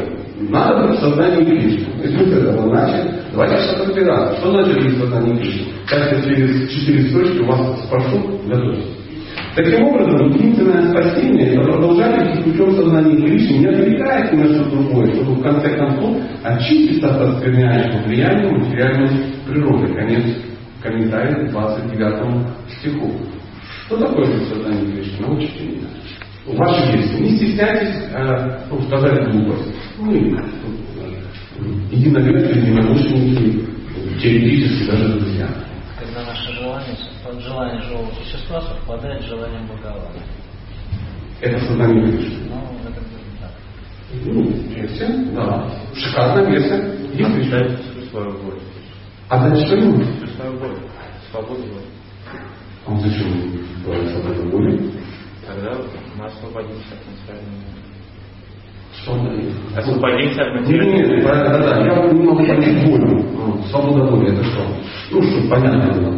[SPEAKER 1] Надо быть в сознании Кришны. То есть мы начали. Давайте что-то разбираться. Что значит быть в сознании Кришны? Я через четыре строчки вас спрошу, готовьтесь. Таким образом, единственное спасение – это продолжать идти путем сознания Кришны, не отвлекаясь на что другое, чтобы в конце концов очиститься от оскверняющего влияния материальной природы. Конец комментария к 29 стиху. Что такое сознание Кришны? Научите меня. Ваши действия. Не стесняйтесь э, ну, сказать глупость. Мы э, единоверцы, единомышленники, теоретически даже друзья.
[SPEAKER 2] Когда наше желание желание живого существа совпадает с желанием Бхагавана.
[SPEAKER 1] Это сознание Кришны.
[SPEAKER 2] Ну, это так.
[SPEAKER 1] Ну, версия, да. Шикарная версия.
[SPEAKER 3] Есть еще свою боль.
[SPEAKER 1] А дальше что ему?
[SPEAKER 3] Свою боль. Свободу воли.
[SPEAKER 1] А он зачем говорит свободу воли?
[SPEAKER 3] Тогда мы освободимся от материального
[SPEAKER 1] Что он дает?
[SPEAKER 3] Освободимся от материального
[SPEAKER 1] нет, да, да, да, я не могу понять волю. Ну, Свобода воли это что? Ну, что понятно было.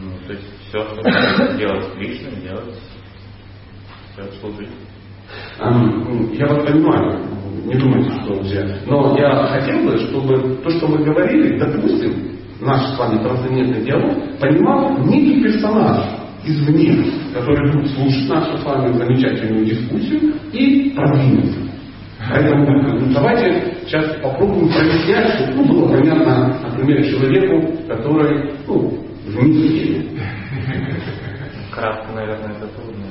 [SPEAKER 3] Ну, то есть все, что делать Кришна, делать, все служить.
[SPEAKER 1] Эм, Я вас понимаю, не думайте, что все. Но я хотел бы, чтобы то, что мы говорили, допустим, наш с вами трансцендентный диалог, понимал некий персонаж извне, который будет слушать нашу с вами замечательную дискуссию и продвинется. Поэтому ну, давайте сейчас попробуем прояснять, чтобы ну, было понятно, например, человеку, который ну, в Минске. [laughs]
[SPEAKER 3] Кратко, наверное, это трудно.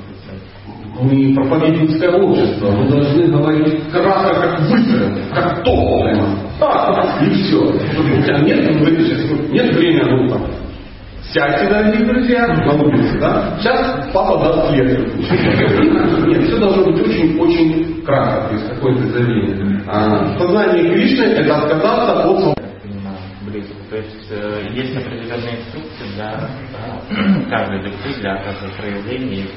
[SPEAKER 1] Мы проповедническое общество, мы должны говорить кратко, как выстрел, как топливо. Так, и все. У тебя нет, ну, сейчас, нет времени, ну там, сядьте, дорогие друзья, на да? Сейчас папа даст лекцию. [laughs] Нет, все должно быть очень-очень кратко, то есть какое-то заявление. А, сознание Кришны – это отказаться от
[SPEAKER 3] близко. То есть э, есть определенные инструкции для э, каждой души, для каждого проявления, и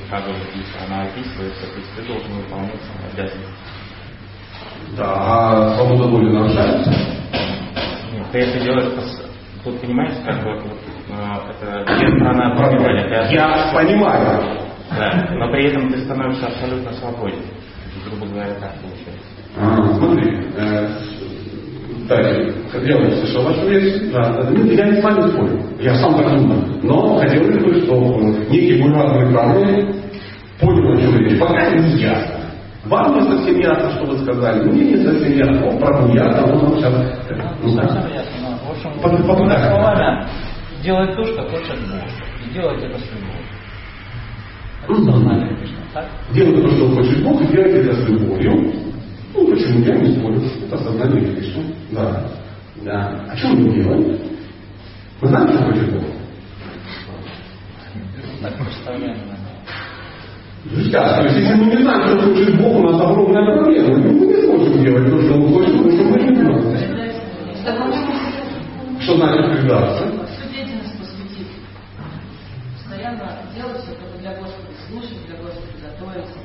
[SPEAKER 3] письма она описывается, то есть ты должен выполнять свои обязанности.
[SPEAKER 1] Да, а свобода воли нарушается?
[SPEAKER 3] Нет, ты это делаешь, тут понимаете, как бы вот, э, это две стороны
[SPEAKER 1] Я понимаю.
[SPEAKER 3] Да, но при этом ты становишься абсолютно свободен. Грубо говоря, так получается.
[SPEAKER 1] А, смотри, э, дальше, я услышал вашу версию, да, ну, я не с вами спорю, я сам так думаю, но хотелось бы, чтобы некий буржуазный правый понял, о чем речь, пока не ясно. Вам не совсем ясно, что вы сказали, мне не совсем ясно, о, правду ясно, он нам сейчас...
[SPEAKER 2] Ну,
[SPEAKER 1] Ну, да.
[SPEAKER 2] ясно. но, В общем,
[SPEAKER 1] Под- под- да.
[SPEAKER 2] делать то, что хочет Бог. И делать это с любовью. Это сознание Кришны, так?
[SPEAKER 1] Делай то, что хочет Бог, и делай это с любовью. Ну, почему? Я не спорю. Это осознание Кришны. Да. Да. А что мы делаем? Вы знаете, что хочет Бог? Друзья, то есть если мы не знаем, что хочет Бог, у нас огромная проблема. Мы не сможем делать то, что Он хочет, потому что мы не знаем. Что значит предаться?
[SPEAKER 4] Всю деятельность посвятить. Постоянно делать все только для Господа, слушать для Господа, готовиться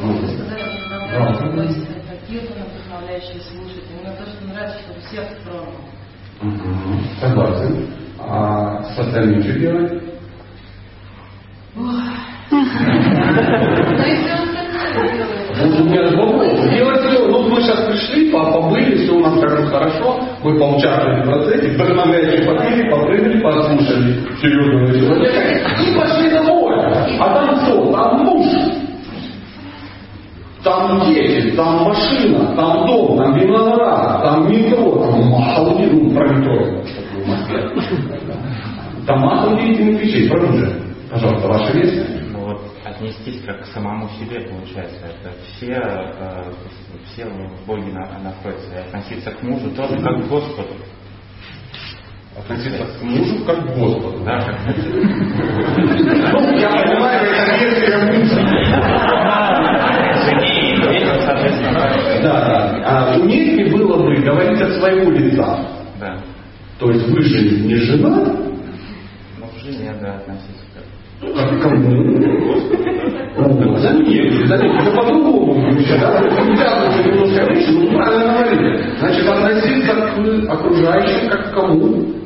[SPEAKER 4] далее. Ну,
[SPEAKER 1] Да.
[SPEAKER 4] вдохновляющие, такие вдохновляющие слушать. Именно то, что нравится, чтобы сердце тронуло.
[SPEAKER 1] Мгм. Согласен. А с остальным что делать? [laughs]
[SPEAKER 4] Но если он остальное делает,
[SPEAKER 1] Вот у меня вопрос. Делать все, ну мы сейчас пришли, по- побыли, все у нас как раз хорошо, мы поучаствовали в процессе, вдохновляюще попили, попрыгали, послушали серьезного человека и пошли домой. А там что? Там дети, там машина, там дом, там виноград, там метро, там масса ну, про метро, чтобы в Москве. Там масса удивительных вещей. Продолжи, пожалуйста, ваша версия.
[SPEAKER 3] Ну вот отнестись как к самому себе получается. Это все, э, все в Боге на- находятся. И относиться к мужу тоже как к Господу.
[SPEAKER 1] Относиться к мужу как к Господу.
[SPEAKER 3] Да, как
[SPEAKER 1] Ну, я понимаю, это версия мысли. [laughs] Да, да. А уместнее было бы говорить от своего лица.
[SPEAKER 3] Да.
[SPEAKER 1] То есть вы же не жена,
[SPEAKER 3] Но к жене, да, как
[SPEAKER 1] ну, как к кому? Ну, Заметьте, заметьте, это по-другому да? Уже немножко речь, но правильно говорили. Значит, относиться к окружающим как к кому?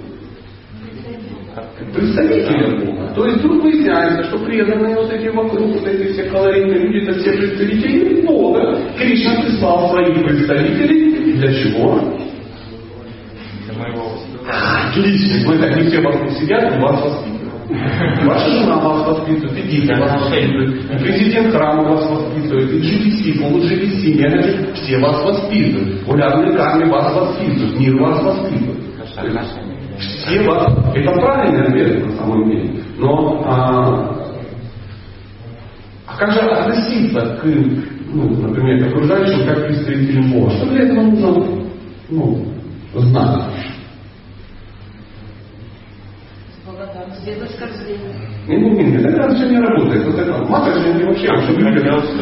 [SPEAKER 3] как
[SPEAKER 1] представителям Бога. То есть вдруг выясняется, что преданные вот эти вокруг, вот эти все колоритные люди, это все представители Бога. Кришна прислал своих представителей. Для чего?
[SPEAKER 3] для моего воспитания.
[SPEAKER 1] Отлично. Вы так не все вокруг сидят, и вас воспитывают. Ваша жена вас воспитывает, и дети вас воспитывают, и президент храма вас воспитывает, и GDC, полу-GDC, менеджер, все вас воспитывают. Улярные кармы вас воспитывают, мир вас воспитывает. Вас, это правильный ответ на самом деле. Но а, а как же относиться к, ну, например, к окружающим как представителям Бога? Что для этого нужно ну, знать?
[SPEAKER 4] с благодарностью, без оскорбления.
[SPEAKER 1] Не, не, не, это все не работает. Вот это же не вообще,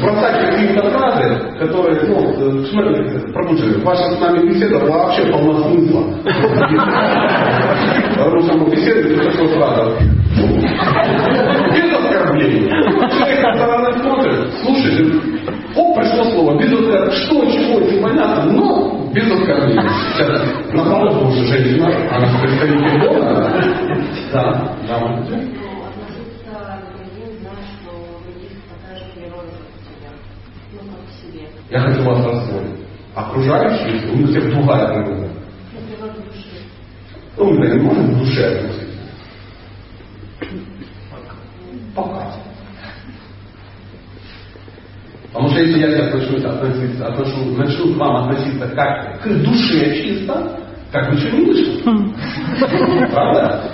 [SPEAKER 1] бросать какие-то фразы, которые, ну, э, смотрите, пробудили. Ваша с нами беседа вообще полна смысла. Потому что мы беседуем, это такой фраза. Без оскорблений. Человек стороны смотрит, слушай, оп, пришло слово, без оскорблений. Что, чего, непонятно, но без оскорблений. Сейчас, на пороге уже женщина, она представитель Бога. Да, да, можете?
[SPEAKER 5] Ну, относиться к другим, зная, что у других такая же природа, как у тебя. Ну, как к себе.
[SPEAKER 1] Я хочу вас расстроить. Окружающие, у них всех другая природа.
[SPEAKER 5] Ну,
[SPEAKER 1] мы не можем к душе относиться. Пока. Потому что если я сейчас начну относиться, отношу, начну к вам относиться как к душе чисто, как ничего не вышло. Правда?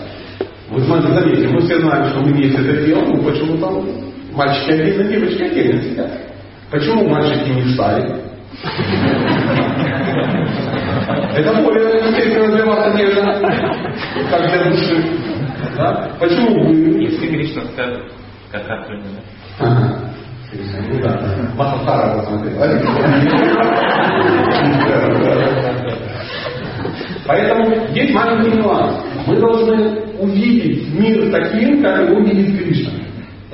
[SPEAKER 1] Вы смотрите, заметьте, мы все знаем, что мы есть это тело, ну почему там мальчики отдельно, девочки отдельно сидят. Почему мальчики не встали? Это более естественно для вас одежда, как для души. Да? Почему вы...
[SPEAKER 3] Если Кришна скажет, как ответить, да?
[SPEAKER 1] Ага. Ну да. Махатара посмотрел. Поэтому есть маленький нюанс. Мы должны увидеть мир таким, как его видит Кришна.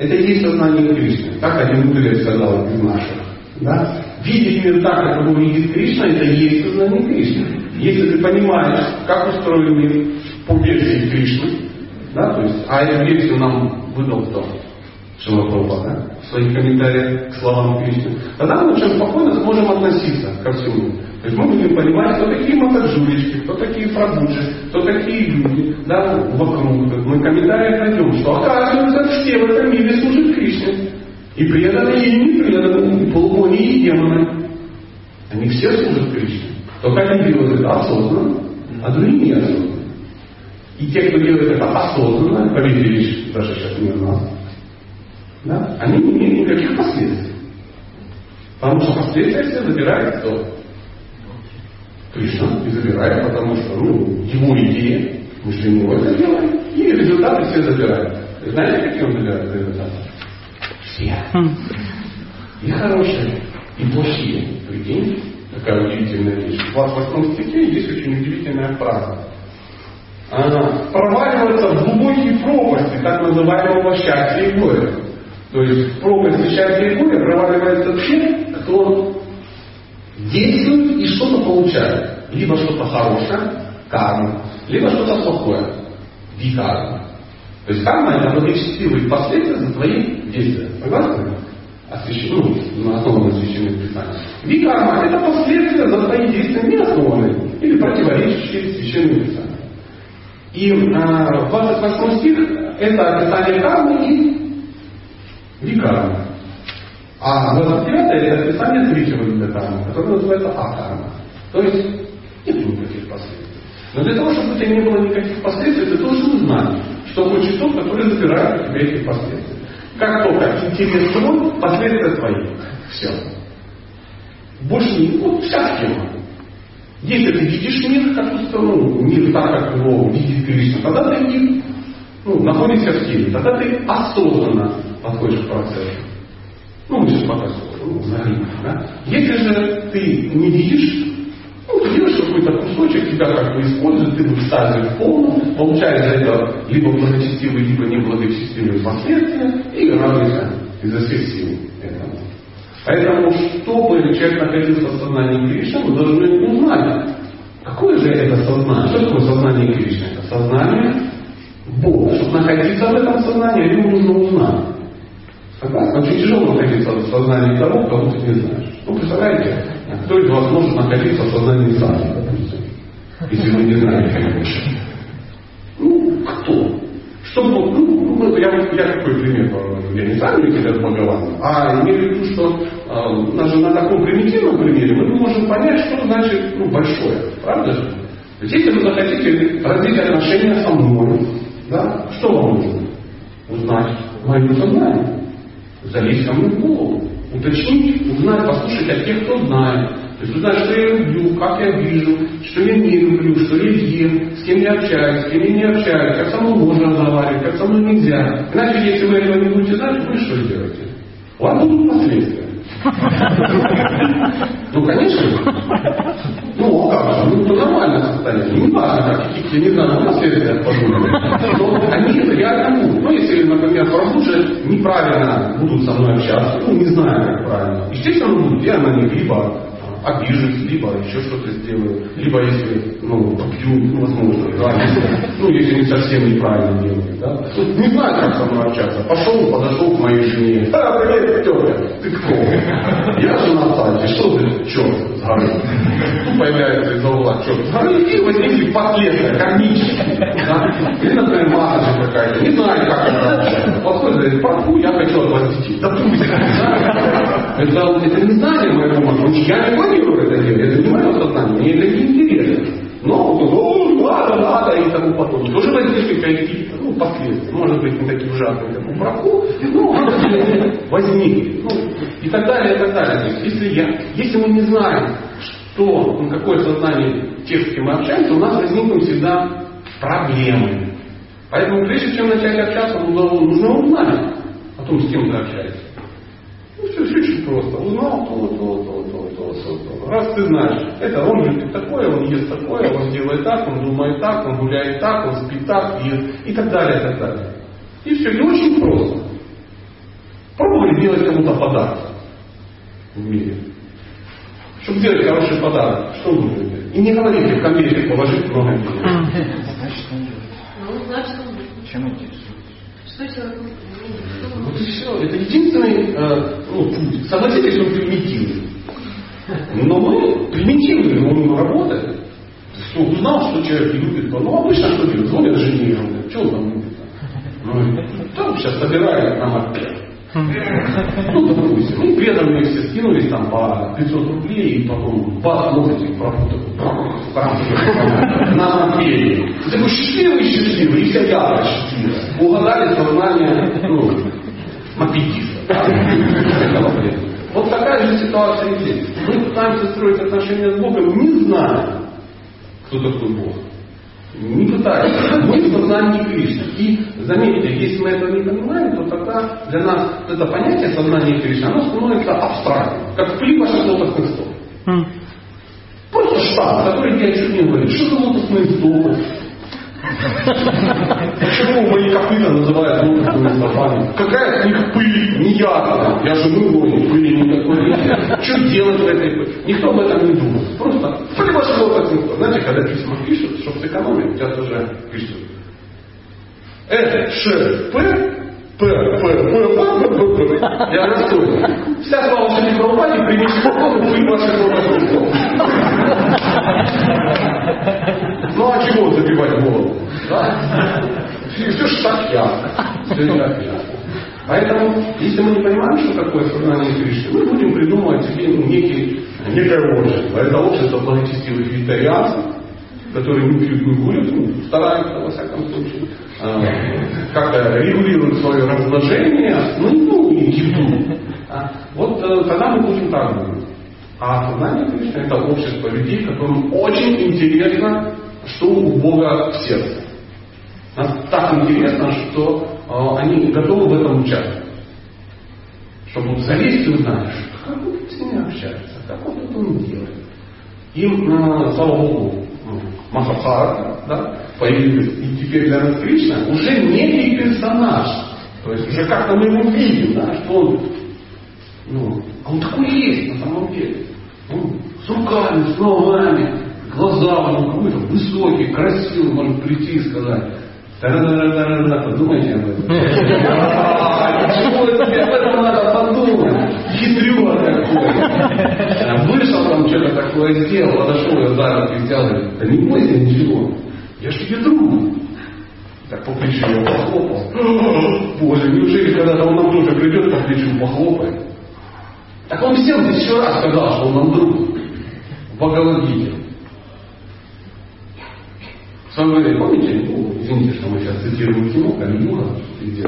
[SPEAKER 1] Это и есть сознание Кришны. Так один мудрец сказал из наших. Да? Видеть мир так, как его видит Кришна, это и есть сознание Кришны. Если ты понимаешь, как устроен мир по версии Кришны, да, то есть, а эту версию нам выдал кто? Шилапрабхупада, да? в своих комментариях к словам Кришны, тогда мы очень спокойно сможем относиться ко всему. То есть мы будем понимать, кто такие матаджулечки, кто такие прабуджи, кто такие люди, да, вокруг. Мы в комментариях найдем, что оказывается все в этом мире служат Кришне. И преданные, и не преданные, и и демоны. Они все служат Кришне. Только они делают это осознанно, а другие неосознанно. И те, кто делает это осознанно, лишь даже сейчас не у нас, да, они не имеют никаких последствий. Потому что последствия все забирает кто? Кришна и забирает, потому что ну, его идея, мы же ему это делаем, и результаты все забирают. Знаете, какие он забирает результаты? Все. И хорошие, и плохие. Прикинь, такая удивительная вещь. В 28 стихе есть очень удивительная фраза. Она проваливается в глубокие пропасти так называемого счастья и горя. То есть в пропасти счастья и горя проваливается те, кто действует и что-то получает. Либо что-то хорошее, карма, либо что-то плохое, викарма. То есть карма это благочестивые последствия за твои действия. Согласны? Освящен, ну, на основанном священных писаниях. Викарма это последствия за твои действия не основанные или противоречащие священным писаниям. И э, 28 стих это описание кармы и викармы. А 29 это описание третьего вида кармы, которое называется акарма. То есть нет никаких последствий. Но для того, чтобы у тебя не было никаких последствий, ты должен знать, что хочет тот, который забирает у тебя эти последствия. Как только интерес твой, последствия твои. Все. Больше не... Вот вся схема. Если ты видишь мир как ну, мир так, как его видит Кришна, тогда ты ну, находишься в теле, тогда ты осознанно подходишь к процессу. Ну, мы сейчас пока ну, да? Если же ты не видишь, ну, делаешь какой-то кусочек, тебя как бы используют, ты в экстазе в полном, получаешь за это либо благочестивые, либо неблагочестивые последствия, и радуешься изо всех сил этому. Поэтому, чтобы человек находился в сознании Кришны, мы должны узнать, какое же это сознание. Что такое сознание Кришны? Это сознание Бога. Чтобы находиться в этом сознании, ему нужно узнать. Согласны? Очень тяжело находиться в сознании того, кого ты не знаешь. Ну, представляете, кто из вас может находиться в сознании Сани, допустим, если вы не знаете, Ну, кто? Чтобы, ну, ну я, я какой пример я не сам Никита Бхагаван, а имею в виду, что э, даже на таком примитивном примере мы можем понять, что значит ну, большое. Правда же? Если вы захотите развить отношения со мной, да, что вам нужно? Узнать мое сознание. Залезть ко мне в голову. Уточнить, узнать, послушать от тех, кто знает. То есть узнать, что я люблю, как я вижу, что я не люблю, что я ем, с кем я общаюсь, с кем я не общаюсь, как со мной можно разговаривать, как со мной нельзя. Иначе, если вы этого не будете знать, вы что делаете? У вас будут последствия. [laughs] Ну, конечно. Состояние. Не важно, как каких-то, не знаю, последствия подумали. Но они реально будут. Ну, если, например, прохуже неправильно будут со мной общаться, ну, не знаю, как правильно. Естественно, будут. Я на них либо обижусь, либо еще что-то сделаю, либо если, ну, попью, ну, возможно, да, если, ну, если не совсем неправильно делаю, да. Тут не знаю, как со мной общаться. Пошел, подошел к моей жене. А, привет, тетя, ты кто? Я жена Сати, что ты, черт с горы? Тут появляется из-за угла черт с горы, и возникли последствия, кармические, да. Или, например, менеджер какая-то, не знаю, как она общается. Подходит, говорит, парку, я хочу от вас детей. Да пусть. Это, это не знание моего мозга. Я не планирую это делать, я занимаюсь сознанием, мне это не интересно. Но о, надо, надо и тому подобное. Тоже возникли какие-то ну, последствия. Может быть, не такие ужасные, как у браку, но [laughs] возникли. Ну, и так далее, и так далее. Если, я, если мы не знаем, что, ну, какое сознание тех, с кем мы общаемся, у нас возникнут всегда проблемы. Поэтому прежде чем начать общаться, нужно узнать о том, с кем ты общаешься. Ну, все, все очень просто. Узнал то, то, то, то, то, то, то. Раз ты знаешь, это он любит такое, он ест такое, он делает так, он думает так, он гуляет так, он спит так, ест, и так далее, и так далее. И все, и очень просто. Пробовали делать кому-то подарок в мире. Чтобы сделать хороший подарок, что нужно делать? И не говорите в конвертик положить много денег.
[SPEAKER 3] Значит, он делает.
[SPEAKER 5] Ну, значит, он
[SPEAKER 3] Чем интересуется?
[SPEAKER 5] Что человек
[SPEAKER 1] Вот и все. Это единственный э, ну, путь. Согласитесь, он примитивный. Но мы примитивные, он работает. Что узнал, что человек любит, ну обычно что делают? Звонят жене, он говорит, что он там любит? Ну, там сейчас собирает нам опять. Ну, допустим, ну, преданные все скинулись там по 500 рублей, и потом бац, носите пропутал. На мопеде. И такой счастливый, счастливый, и вся яра счастливая. Угадали сознание, ну, мопедиста. Вот такая же ситуация здесь. Мы пытаемся строить отношения с Богом, не зная, кто такой Бог. Не пытаемся. Мы в сознании Кришны. И заметьте, если мы этого не понимаем, то тогда для нас это понятие сознания Кришны, оно становится абстрактным, как плива лотосных стопы. Просто штаб, который я чуть не говорит, что лотосные стопы? Почему мои копыта называют лошадь на память? Какая от них пыль? Не я. Я же мы пыли никакой. Что делать в этой пыли? Никто об этом не думал. Просто произошло как никто. Знаете, когда письма пишут, чтобы сэкономить, у тебя тоже пишут. Э, Ш, П, П, П, П, П, П, П. Я расстроен. Вся слава Шеликова Бани, примите спокойно, вы ваши слова ну а чего забивать голову? Да? Все, же так ясно. Поэтому, если мы не понимаем, что такое сознание Кришны, мы будем придумывать себе ну, некий, некое общество. Это общество благочестивых вегетарианцев, которые не пьют, не курят, ну, стараются, во всяком случае, э, как-то регулируют свое размножение, ну, ну и еду. А, вот э, тогда мы будем так думать. А сознание Кришны это общество людей, которым очень интересно, что у Бога в сердце. Нам так интересно, что э, они готовы в этом участвовать. Чтобы залезть и узнать, как он с ними общается, как он это делает. Им, э, слава Богу, ну, Махабхарата, да, появилась, и теперь для нас Кришна уже некий персонаж. То есть уже как-то мы его видим, да, что он, ну, а он такой есть на самом деле. Он с руками, с ногами, глаза у него какой-то высокий, красивый, может прийти и сказать, Та-да-да-да-да, подумайте об этом. А, Ничего себе, об этом надо подумать. Хитрюга такой. Вышел там, что-то такое сделал, подошел, я за руки взял, да не бойся ничего, я ж тебе друг. Так по плечу его похлопал. Боже, неужели когда-то он нам тоже придет по плечу похлопает? Так он всем тысячу раз сказал, что он нам друг. В своем время, помните, ну, извините, что мы сейчас цитируем кино, Кали-Юга, где,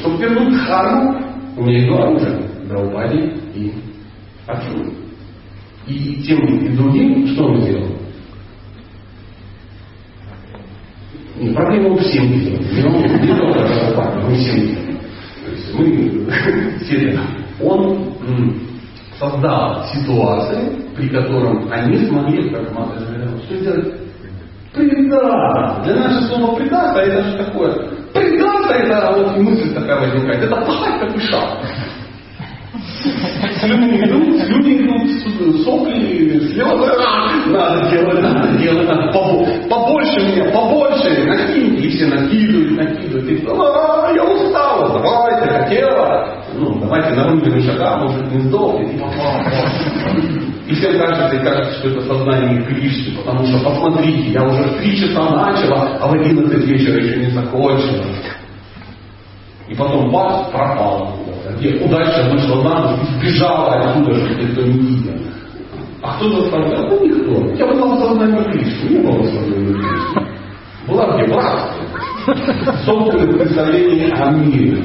[SPEAKER 1] чтобы вернуть Дхарму, у меня есть два оружия, Драупади и Арджуна. И тем и другим, что он сделал? Не, проблема у всем делал. Не, только Драупади, мы всем делаем. То есть мы [laughs] все Он создал ситуации, при котором они смогли, как Мата говорила, что сделать? Предаться. Для нас же слово предаться, это же такое. Предаться, это вот мысль такая возникает. Это пахать как и шаг. Слюни идут, слюни идут, сопли, слезы. Надо делать, надо делать, надо побольше, мне, побольше, накиньте. И все накидывают, накидывают. И а, я устала, давайте, хотела. Ну, давайте нарубим шага, может не сдохнет. И всем кажется, и кажется, что это сознание Кришны, потому что посмотрите, я уже в три часа начала, а в одиннадцать вечера еще не закончила. И потом бац, пропал где удача вышла на ночь и сбежала отсюда, чтобы никто не видел. А кто заставлял? Ну никто. Я была в сознании Кришны, не было в сознании Кришны. Была где? Братство. Собственное представление о мире.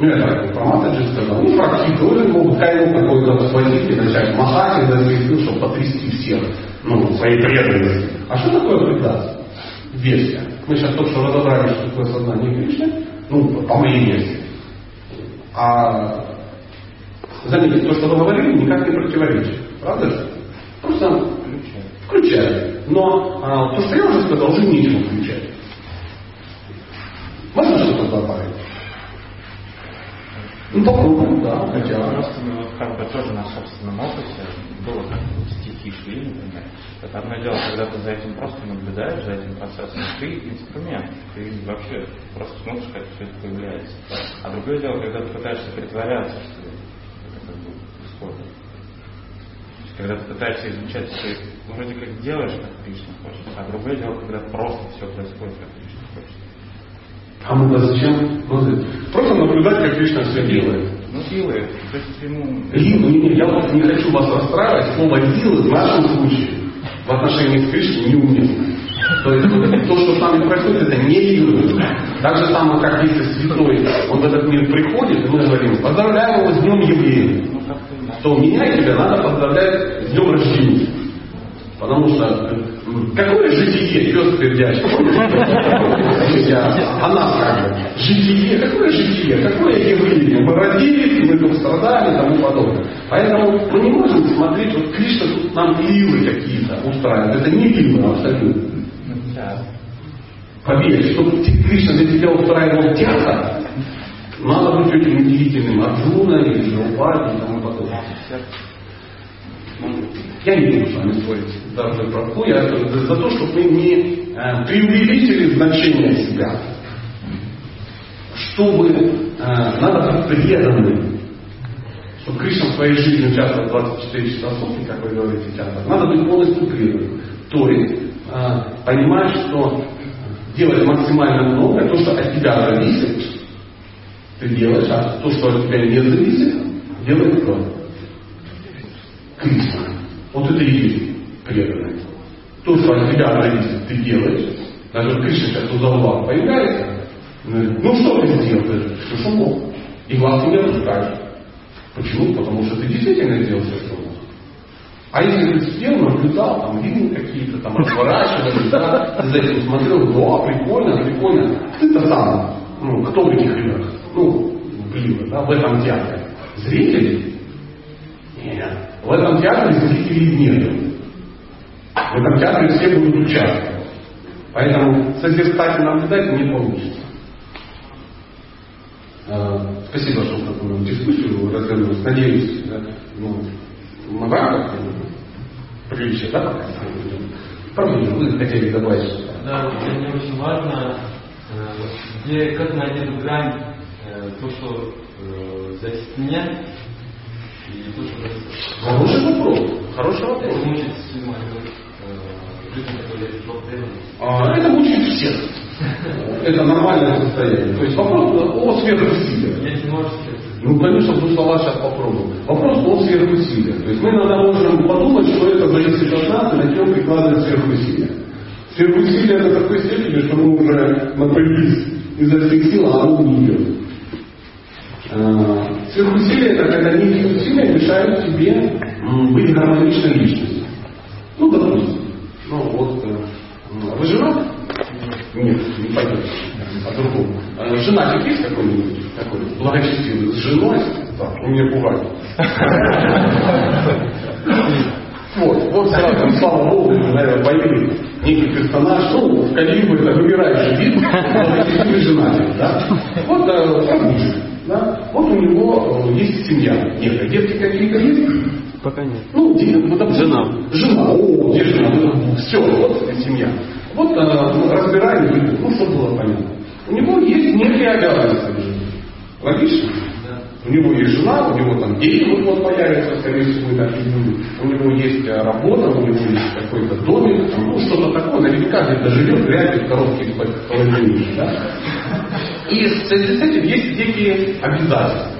[SPEAKER 1] Ну, я так про Матаджи сказал. Ну, практически тоже могут кайну какой-то свозить и начать махать и даже, ну, чтобы потрясти всех, ну, своей преданности. А что такое предаться? Версия. Мы сейчас только что разобрали, что такое сознание Кришны, ну, по моей версии. А заметьте, то, что вы говорили, никак не противоречит. Правда же? Просто включает. Но а, то, что я уже сказал, уже нечего включать. Можно что-то добавить? Ну, попробуем, да, хотя.
[SPEAKER 3] Просто ну, вот как бы тоже на собственном опыте было как стихи шли, например. Это одно дело, когда ты за этим просто наблюдаешь, за этим процессом, ты инструмент, ты вообще просто смотришь, как все это появляется. А другое дело, когда ты пытаешься притворяться, что это как бы исходит. Когда ты пытаешься изучать, ты вроде как делаешь, как Кришна хочет, а другое дело, когда просто все происходит, как Кришна.
[SPEAKER 1] А мы да зачем? Просто наблюдать, как Кришна все делает.
[SPEAKER 3] Ну, делает. То есть ему...
[SPEAKER 1] И, ну, не, я вот не хочу вас расстраивать, слово «делает» в нашем случае в отношении к Кришне неуместно. То есть то, что с нами происходит, это не иллюзия. Так же самое, как если святой, он в этот мир приходит, и мы говорим, поздравляем его с днем явления. То меня и тебя надо поздравлять с днем рождения. Потому что какое житие, пес пердячий? А нас? Житие, какое житие, какое явление? Мы родились, мы тут страдали и тому подобное. Поэтому мы не можем смотреть, вот Кришна тут нам лилы какие-то устраивает. Это не лилы абсолютно. Поверь, чтобы Кришна для тебя устраивал театр, надо быть очень удивительным Арджуна или Драупади и тому подобное. Я не буду с вами спорить даже про то, я за, за то, чтобы мы не э, преувеличили значение себя. Чтобы э, надо быть преданным. Чтобы Кришна в своей жизни участвовал 24 часа в сутки, как вы говорите часто, надо быть полностью преданным. То есть э, понимать, что делать максимально много, то, что от тебя зависит, ты делаешь, а то, что от тебя не зависит, делает кто? Кришна. Вот это и есть преданность. То, что от тебя зависит, ты делаешь. Даже Кришна сейчас у угла появляется. Ну что ты сделал? Все, что мог. И глаз не опускаешь. Почему? Потому что ты действительно сделал все, что мог. А если ты сидел, наблюдал, там видел какие-то, там разворачивались, да, ты за этим смотрел, да, прикольно, прикольно. Ты-то сам, ну, кто в этих играх? Ну, блин, да, в этом театре. Зрители? Нет. В этом театре зрителей нет. В этом театре все будут участвовать. Поэтому созерцать и наблюдать не получится. Э, спасибо, что такую дискуссию развернулись. Надеюсь, да, ну, мы в рамках приличия, да, Правда, вы хотели добавить что-то?
[SPEAKER 6] Да, для меня очень важно, э, где, как найти эту грань, э, то, что зависит меня,
[SPEAKER 1] Хороший вопрос. Хороший вопрос. А, это мучает всех. Это нормальное состояние. То есть вопрос о сверхусилиях. Ну, конечно, в слова сейчас попробуем. Вопрос о сверхусилиях. То есть мы иногда можем подумать, что это зависит от нас и начнем прикладывать сверхусилия. Сверхусилия до такой степени, что мы уже напряглись изо всех сил, а оно не идет. А, сверхусилия это когда некие усилия мешают тебе быть гармоничной личностью. Ну, допустим. Ну, вот э, вы женат? Нет, не пойдет. По-другому. А женатик есть какой-нибудь такой благочестивый? С женой? Так, он меня пугает. Вот, вот сразу, слава Богу, наверное, появились некий персонаж, ну, в Калибу это вымирающий вид, благочестивый женатик, да? Вот э, да? Вот у него э, есть семья некая, детки какие-то есть?
[SPEAKER 7] Пока нет.
[SPEAKER 1] Ну, где, ну, допустим,
[SPEAKER 7] жена.
[SPEAKER 1] Жена, о, где жена? Все, вот семья. Вот э, ну, разбираем, ну, что было понятно. У него есть некие обязанности. Логично? У него есть жена, у него там дети вот, вот появятся, скорее всего, люди. У него есть э, работа, у него есть какой-то домик, там, ну, что-то такое. Наверняка где-то живет, вряд ли в коробке из-под. Да? И в связи с этим есть некие обязательства.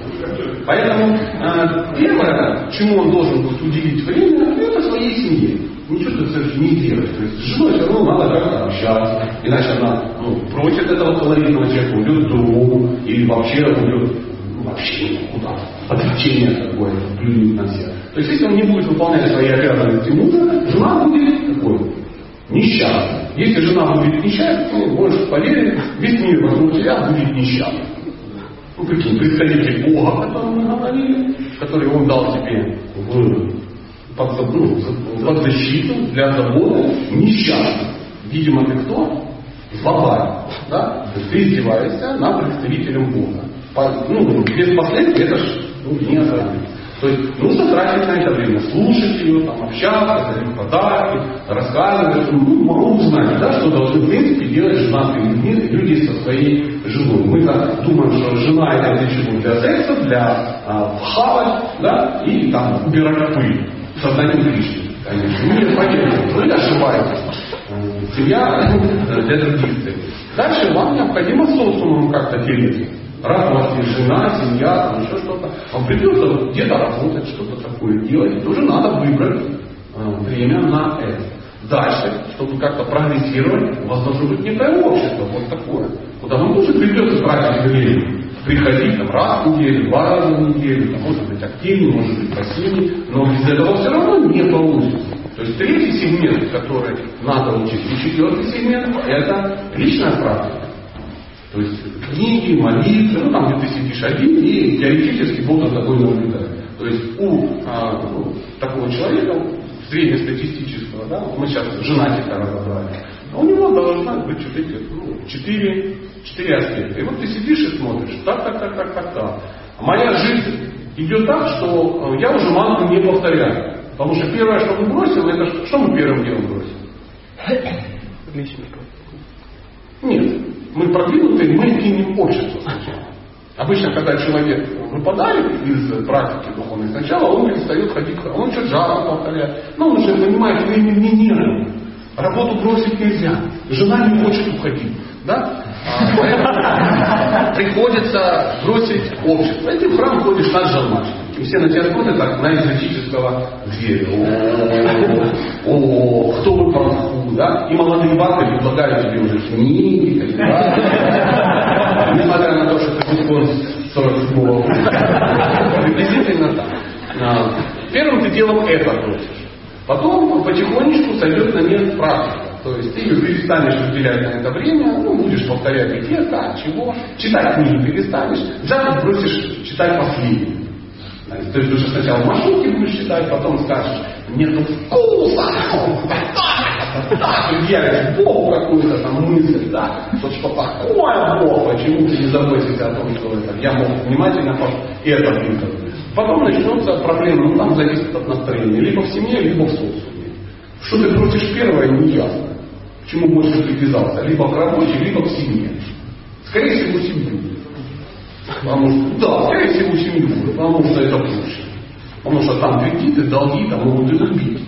[SPEAKER 1] Поэтому э, первое, чему он должен будет уделить время, это своей семье. Ничего ты совершенно не делаешь. То есть с женой все равно надо как-то общаться. Иначе она ну, просит этого колоритного человека, уйдет другому, или вообще уйдет ну, вообще куда отречение какое-то, плюнет на всех. То есть если он не будет выполнять свои обязанности мужа, жена будет такой несчастной. Если жена будет несчастной, то можешь поверить, весь мир вокруг тебя будет несчастным ну, какие представители Бога, о котором мы говорили, который Он дал тебе в, под, ну, под защиту для заботы несчастных. Видимо, ты кто? Злобарь. Да? Ты издеваешься над представителем Бога. По, ну, без последствий это ж ну, не остановить. То есть нужно тратить на это время, слушать ее, там, общаться, дарить подарки, рассказывать, ну, могу узнать, да, что должны в принципе делать женатые люди, люди со своей женой. Мы так думаем, что жена это для чего? Для секса, для а, хавать, да, и там убирать пыль. Создание Кришны, конечно. Нет, понятно, вы ошибаетесь. Семья [laughs] для других целей. Дальше вам необходимо социумом как-то делиться. Раз у вас есть жена, семья, там еще что-то, вам придется где-то работать, что-то такое делать, тоже надо выбрать э, время на это. Дальше, чтобы как-то прогрессировать, у вас должно быть некое общество, вот такое, куда вам тоже придется тратить время. Приходить там, раз в неделю, два раза в неделю, там, может быть активнее, может быть пассивнее, но без этого все равно не получится. То есть третий сегмент, который надо учить, и четвертый сегмент, это личная практика. То есть книги, молитвы, ну там, где ты сидишь один и теоретически Бог за тобой наблюдает. То есть у а, ну, такого человека, среднестатистического, да, мы сейчас женатика разобрали, у него должна быть вот эти, ну, четыре, четыре аспекта. И вот ты сидишь и смотришь, так, так, так, так, так, так. А моя жизнь идет так, что э, я уже мантру не повторяю. Потому что первое, что мы бросим, это что, что мы первым делом бросим? Нет. Мы продвинутые, мы кинем общество сначала. Обычно, когда человек выпадает из практики духовной, сначала он перестает ходить, он что-то жарко повторяет. Но он уже занимает временем не Работу бросить нельзя. Жена не хочет уходить. Да? А, приходится бросить общество. И ты в храм ходишь наш жалмаш. И все на тебя смотрят так на экзотического зверя. О, кто вы промаху, да? И молодые бабы предлагают тебе уже книги, несмотря на то, что ты выпускон 47 года. Приблизительно так. Первым ты делом это бросишь. Потом потихонечку сойдет на нет практика. То есть ты перестанешь уделять на это время, ну, будешь повторять где, как, чего. Читать книги перестанешь, взял бросишь читать последний. То есть уже сначала маршрутки будешь читать, потом скажешь, нету вкуса, явишь Богу какую-то там мысль, да, что что такое Бог, почему ты не заботишься о том, что это, я мог внимательно это выполнить. Потом начнутся проблемы, ну там зависит от настроения, либо в семье, либо в социуме. Что ты просишь первое, не ясно. К чему больше привязался, либо к работе, либо к семье. Скорее всего, семью. Потому что, да, скорее всего, семью, потому что это проще. Потому что там кредиты, долги, там могут и убить.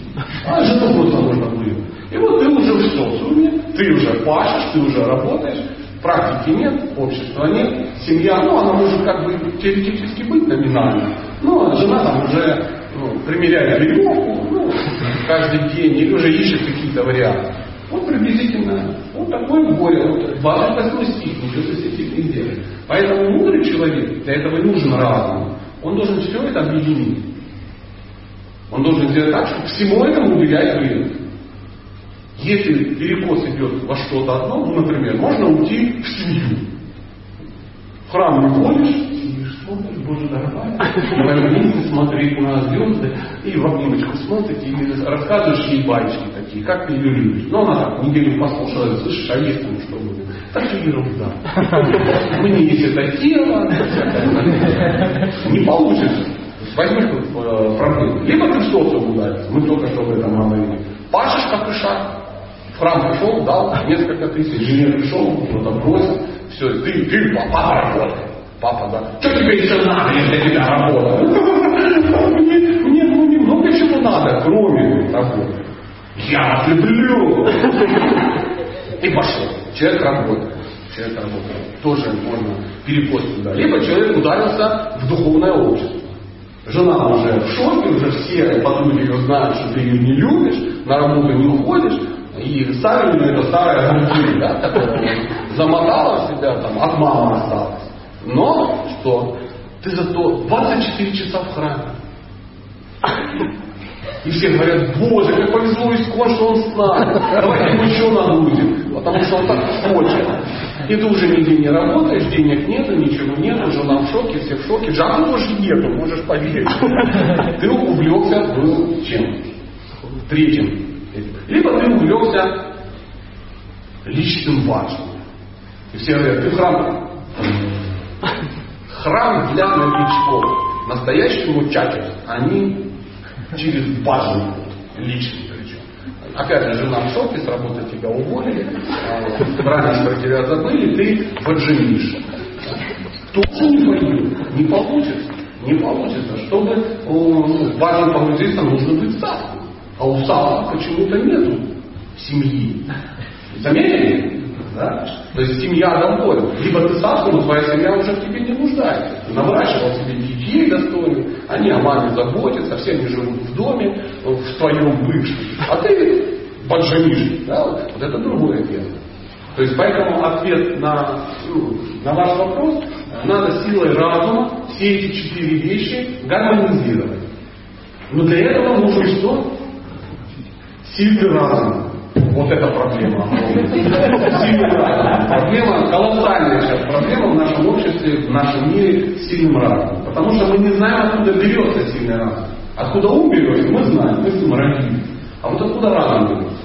[SPEAKER 1] А жену просто можно будет. И вот ты уже в социуме, ты уже пашешь, ты уже работаешь, практики нет, общества нет, семья, ну, она может как бы теоретически быть номинально, но жена там уже ну, примеряет веревку, ну, каждый день, или уже ищет какие-то варианты. Вот приблизительно вот такое горе. Вот 28 стих, ничего с этим не. Поэтому мудрый человек, для этого нужен разум. Он должен все это объединить. Он должен сделать так, чтобы всему этому уделять время. Если перекос идет во что-то одно, ну, например, можно уйти в семью. В храм не ходишь, сидишь, смотришь, Боже, дорогая, давай вместе смотреть на звезды, и в обнимочку смотрите, и рассказываешь ей баечки такие, как ты ее любишь. Ну, она так, неделю послушала, слышишь, а есть там что будет? Так же ерунда. [laughs] Мне есть это тело, не получится. Возьми э, проблему. Либо ты в социум ударишься, мы только что об этом говорили. Пашешь как и шаг, в храм пришел, дал несколько тысяч, инженер пришел, кто-то бросил, все, ты, ты, папа работай. Папа, да, что тебе еще надо, если тебя работа? [laughs] Мне, мне ну, немного чего надо, кроме работы. Я люблю. И пошел. Человек работает. Человек работает. Тоже можно перепост туда. Либо человек ударился в духовное общество. Жена уже в шоке, уже все подруги ее знают, что ты ее не любишь, на работу не уходишь, и Савин это старая грудь, да, которая замотала себя, там, от мамы осталась. Но что? Ты зато 24 часа в храме. И все говорят, боже, как повезло Искон, что он с нами. Давайте ему еще нагрузим, потому что он так хочет. И ты уже нигде не работаешь, денег нету, ничего нету, жена в шоке, все в шоке. Жабы тоже нету, можешь поверить. Ты увлекся был чем? Третьим либо ты увлекся личным важным. И все говорят, ты храм. Храм для новичков. Настоящему чакер. Они через важный личный причем. Опять же, жена в шоке, с работы тебя уволили, раньше про тебя забыли, ты поджимишь. Тоже не пойдет, не получится. Не получится. Чтобы ну, важным погрузиться, нужно быть сам. А у Сава почему-то нету семьи. Заметили? Да? То есть семья домой. Либо ты сам, но твоя семья уже в тебе не нуждается. Ты наворачивал себе детей достойных, они о маме заботятся, все они живут в доме, в твоем бывшем. А ты подженишь. Да? Вот это другое дело. То есть поэтому ответ на, ну, на ваш вопрос надо силой разума все эти четыре вещи гармонизировать. Но для этого нужен что? Сильный разум. Вот эта проблема. Проблема, колоссальная сейчас проблема в нашем обществе, в нашем мире сильным разумом. Потому что мы не знаем, откуда берется сильный разум. Откуда ум берется, мы знаем, мы с ним родились. А вот откуда разум берется?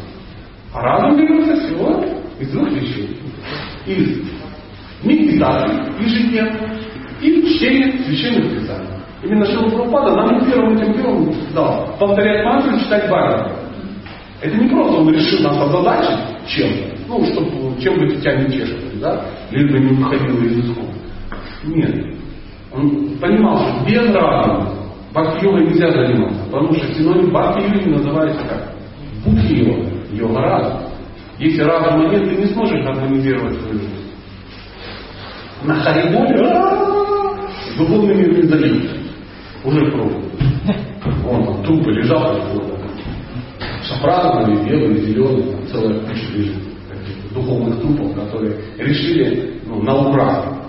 [SPEAKER 1] А разум берется всего из двух вещей. Из медитации ежедневно и чтения священных писаний. Именно Шила Прабхупада нам первым этим делом дал повторять мантру, читать Бхагават. Это не просто он решил нас озадачить чем-то, ну, чтобы чем бы тебя не чешет, да, лишь бы не уходило из исхода. Нет. Он понимал, что без разума бхакти-йогой нельзя заниматься, потому что синоним бхакти-йоги называется как? Бхукти-йога, йога разум. Если разума нет, ты не сможешь гармонизировать свою жизнь. На Хариболе духовный мир не дают. Уже пробовал. Он там трупы лежал, шафрановые, белые, зеленые, там целая куча лежит духовных трупов, которые решили ну, на ура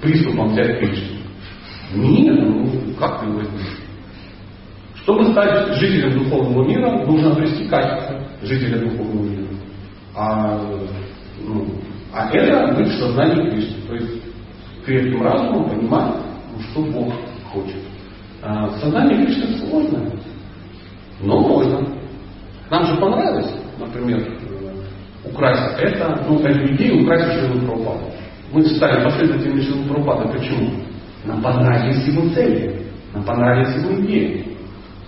[SPEAKER 1] приступом взять Кришну. Нет, ну как ты возьмешь? Чтобы стать жителем духовного мира, нужно обрести качество жителя духовного мира. А, ну, а это быть в сознании Кришны. То есть крепким разумом понимать, ну, что Бог хочет. А сознание Кришны сложно, но можно. Нам же понравилось, например, украсть это, ну, эту идею украсть Шилу Прабхупаду. Мы стали последователями Шилу Прабхупады. Почему? Нам понравились его цели, нам понравились его идеи.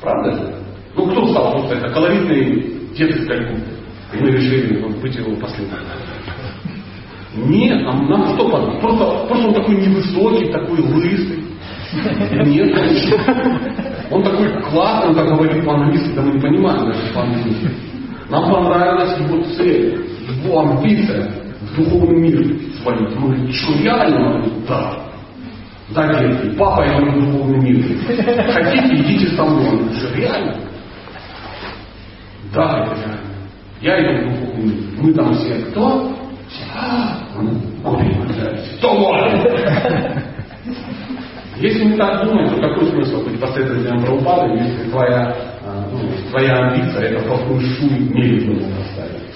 [SPEAKER 1] Правда же? Ну, кто стал просто это колоритный из Калькутты? И мы решили вот, быть его последователем. Нет, нам, нам что понравилось? Просто, просто он такой невысокий, такой лысый. Нет, он такой классный, он так говорит по-английски, да мы не понимаем даже по-английски. Нам понравилась его цель, его амбиция в духовный мир свалить. Мы говорим, что реально? Он говорит, да. Да, детки, папа, я в духовный мир. Хотите, идите со мной. Он говорит, реально? Да, это реально. Я иду в духовный мир. Мы там все, кто? А, курим, Давай! Если не так думать, то какой смысл быть последователем Прабхупады, если твоя, ну, твоя амбиция это фэншуй медленно поставить?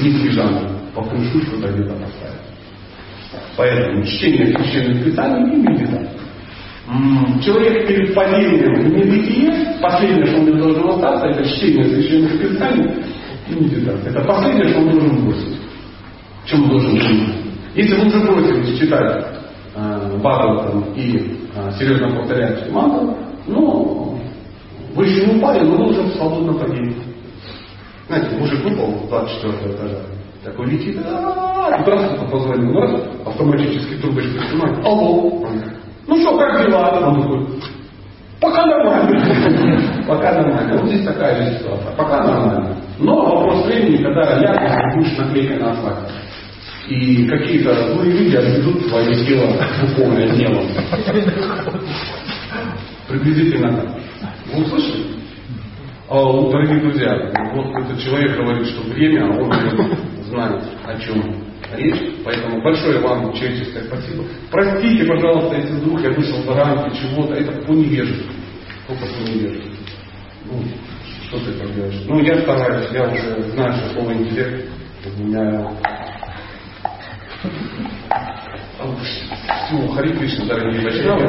[SPEAKER 1] Не по фэншуй что-то где-то поставить. Поэтому чтение священных писаний и медитация. Человек перед падением в небытие, последнее, что он должен остаться, это чтение священных писаний и медитация. Это последнее, что он должен бросить. Чем он должен заниматься. Если вы уже бросили читать э, Бхагаватам и э, серьезно повторяете мантру, ну, вы еще не упали, но вы уже в свободном падении. Знаете, мужик выпал с 24 этажа, такой летит, а здравствуйте, позвонил, ну, автоматически трубочку снимает, алло, ну что, как дела? Он такой, пока нормально, пока нормально. Вот здесь такая же ситуация, пока нормально. Но вопрос времени, когда ляпнешь, будешь наклейкой на асфальт. И какие-то злые люди отведут твое тело духовное телом. Приблизительно так. Вы услышали? А, дорогие друзья, вот этот человек говорит, что время, а он знает о чем речь. Поэтому большое вам человеческое спасибо. Простите, пожалуйста, если вдруг я вышел за рамки чего-то. Это по невежеству. Только по невежеству. Ну, что ты поделаешь? Ну, я стараюсь, я уже знаю, что слово интеллект у меня... Все, Хари Кришна, дорогие вайшнавы.